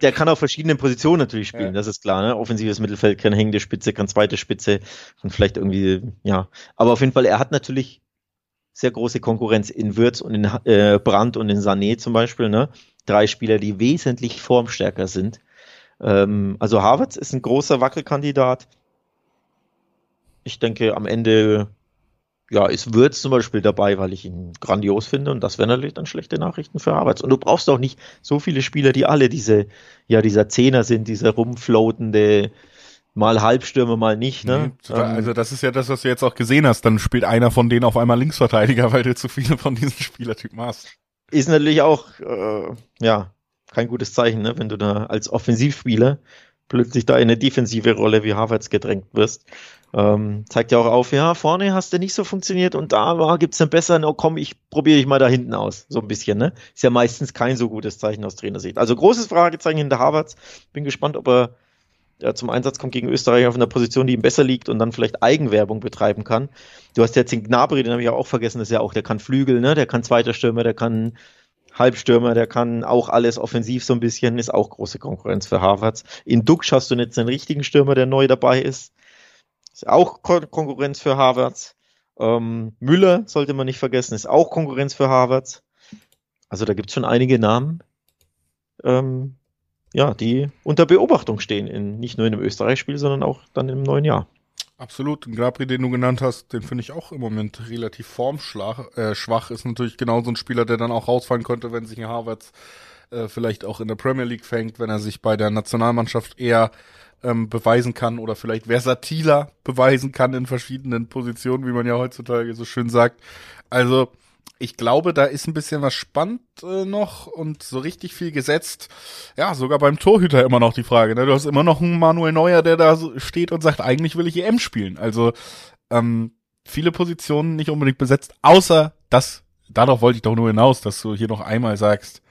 der kann auf verschiedenen Positionen natürlich spielen, ja. das ist klar. Ne? Offensives Mittelfeld kann hängende Spitze, kann zweite Spitze und vielleicht irgendwie, ja. Aber auf jeden Fall, er hat natürlich sehr große Konkurrenz in Würz und in äh, Brandt und in Sané zum Beispiel. Ne? Drei Spieler, die wesentlich formstärker sind. Ähm, also Harvards ist ein großer Wackelkandidat ich denke, am Ende ja, ist Würz zum Beispiel dabei, weil ich ihn grandios finde und das wären natürlich dann schlechte Nachrichten für Havertz. Und du brauchst auch nicht so viele Spieler, die alle diese, ja, dieser Zehner sind, dieser rumfloatende, mal Halbstürme, mal nicht, ne? Nee, ähm, also das ist ja das, was du jetzt auch gesehen hast. Dann spielt einer von denen auf einmal Linksverteidiger, weil du zu viele von diesen Spielertypen hast. Ist natürlich auch, äh, ja, kein gutes Zeichen, ne? wenn du da als Offensivspieler plötzlich da in eine defensive Rolle wie Havertz gedrängt wirst. Ähm, zeigt ja auch auf, ja, vorne hast du nicht so funktioniert und da war, gibt's einen besseren, oh komm, ich probiere ich mal da hinten aus. So ein bisschen, ne? Ist ja meistens kein so gutes Zeichen aus Trainersicht. Also großes Fragezeichen hinter Havertz. Bin gespannt, ob er ja, zum Einsatz kommt gegen Österreich auf einer Position, die ihm besser liegt und dann vielleicht Eigenwerbung betreiben kann. Du hast jetzt den Gnabry, den habe ich ja auch vergessen, das ist ja auch, der kann Flügel, ne? Der kann zweiter Stürmer, der kann Halbstürmer, der kann auch alles offensiv so ein bisschen, ist auch große Konkurrenz für Harvards. In Dux hast du jetzt einen richtigen Stürmer, der neu dabei ist. Ist auch Kon Konkurrenz für Harvards. Ähm, Müller sollte man nicht vergessen, ist auch Konkurrenz für Harvards. Also da gibt es schon einige Namen, ähm, ja, die unter Beobachtung stehen, in, nicht nur in dem Österreich-Spiel, sondern auch dann im neuen Jahr. Absolut. Den Grabri, den du genannt hast, den finde ich auch im Moment relativ formschwach. Äh, schwach ist natürlich genau so ein Spieler, der dann auch rausfallen könnte, wenn sich ein Harvards äh, vielleicht auch in der Premier League fängt, wenn er sich bei der Nationalmannschaft eher ähm, beweisen kann oder vielleicht versatiler beweisen kann in verschiedenen Positionen, wie man ja heutzutage so schön sagt. Also ich glaube, da ist ein bisschen was spannend äh, noch und so richtig viel gesetzt. Ja, sogar beim Torhüter immer noch die Frage. Ne? Du hast immer noch einen Manuel Neuer, der da so steht und sagt, eigentlich will ich EM spielen. Also ähm, viele Positionen nicht unbedingt besetzt, außer das, darauf wollte ich doch nur hinaus, dass du hier noch einmal sagst,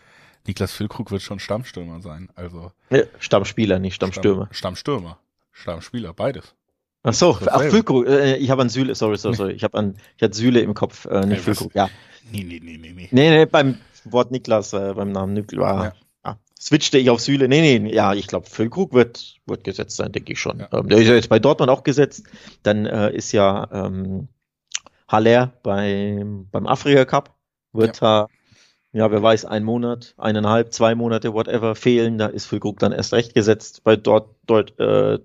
Niklas Füllkrug wird schon Stammstürmer sein. Also Stammspieler, nicht Stammstürmer. Stamm, Stammstürmer, Stammspieler, beides. Ach so, ach Füllkrug, äh, ich habe an Süle, sorry, sorry, sorry, ich habe an, ich hatte Süle im Kopf, äh, nicht okay, Füllkrug, ja. Nee, nee, nee, nee, nee. Nee, nee, beim Wort Niklas, äh, beim Namen Niklas, ja. ah, switchte ich auf Süle, nee, nee, ja, ich glaube, Füllkrug wird, wird gesetzt sein, denke ich schon. Ja. Ähm, der ist ja jetzt bei Dortmund auch gesetzt, dann äh, ist ja ähm, Haller beim, beim Afrika Cup, wird ja. Ja, wer weiß, ein Monat, eineinhalb, zwei Monate, whatever, fehlen, da ist Füllkrug dann erst recht gesetzt bei dort, dort, äh,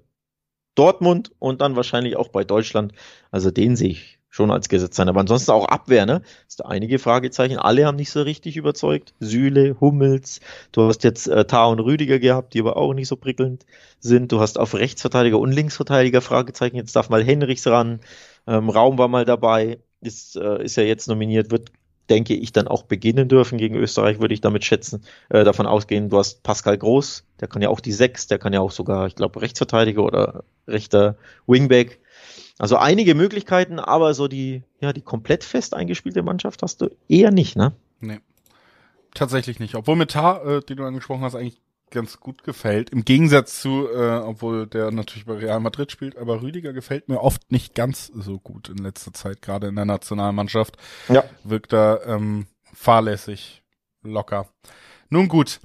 Dortmund und dann wahrscheinlich auch bei Deutschland. Also den sehe ich schon als Gesetz sein. Aber ansonsten auch Abwehr, ne? Ist da einige Fragezeichen. Alle haben nicht so richtig überzeugt. Sühle, Hummels. Du hast jetzt äh, Tar und Rüdiger gehabt, die aber auch nicht so prickelnd sind. Du hast auf Rechtsverteidiger und Linksverteidiger Fragezeichen. Jetzt darf mal Henrichs ran. Ähm, Raum war mal dabei. Ist, äh, ist ja jetzt nominiert, wird denke ich, dann auch beginnen dürfen. Gegen Österreich würde ich damit schätzen, äh, davon ausgehen, du hast Pascal Groß, der kann ja auch die Sechs, der kann ja auch sogar, ich glaube, Rechtsverteidiger oder rechter Wingback. Also einige Möglichkeiten, aber so die, ja, die komplett fest eingespielte Mannschaft hast du eher nicht, ne? Nee. tatsächlich nicht. Obwohl mir Tar, äh, den du angesprochen hast, eigentlich ganz gut gefällt. Im Gegensatz zu, äh, obwohl der natürlich bei Real Madrid spielt, aber Rüdiger gefällt mir oft nicht ganz so gut in letzter Zeit, gerade in der Nationalmannschaft. Ja. Wirkt er ähm, fahrlässig, locker. Nun gut,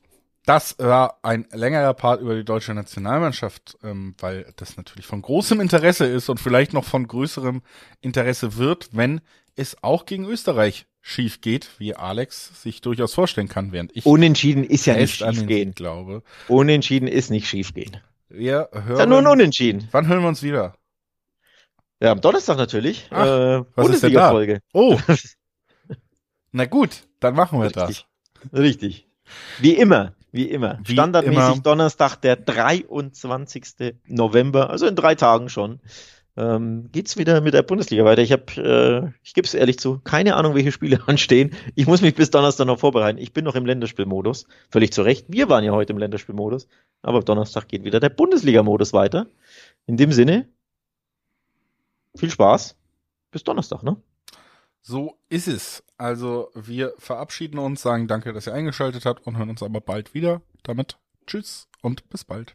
das war ein längerer Part über die deutsche Nationalmannschaft, ähm, weil das natürlich von großem Interesse ist und vielleicht noch von größerem Interesse wird, wenn es auch gegen Österreich schief geht, wie Alex sich durchaus vorstellen kann, während ich Unentschieden ist ja nicht fest an den schief Sieg gehen. glaube. Unentschieden ist nicht schief gehen. Wir hören, Ist ja nur ein Unentschieden. wann hören wir uns wieder? Ja, am Donnerstag natürlich. Ach, äh? Bundesliga-Folge. Oh, [laughs] na gut, dann machen wir das. Richtig. Richtig. Wie immer. Wie immer. Wie Standardmäßig immer. Donnerstag, der 23. November, also in drei Tagen schon, ähm, geht's wieder mit der Bundesliga weiter. Ich habe, äh, ich gebe es ehrlich zu, keine Ahnung, welche Spiele [laughs] anstehen. Ich muss mich bis Donnerstag noch vorbereiten. Ich bin noch im Länderspielmodus. Völlig zu Recht. Wir waren ja heute im Länderspielmodus. Aber Donnerstag geht wieder der Bundesliga-Modus weiter. In dem Sinne, viel Spaß. Bis Donnerstag, ne? So ist es. Also wir verabschieden uns, sagen danke, dass ihr eingeschaltet habt und hören uns aber bald wieder. Damit tschüss und bis bald.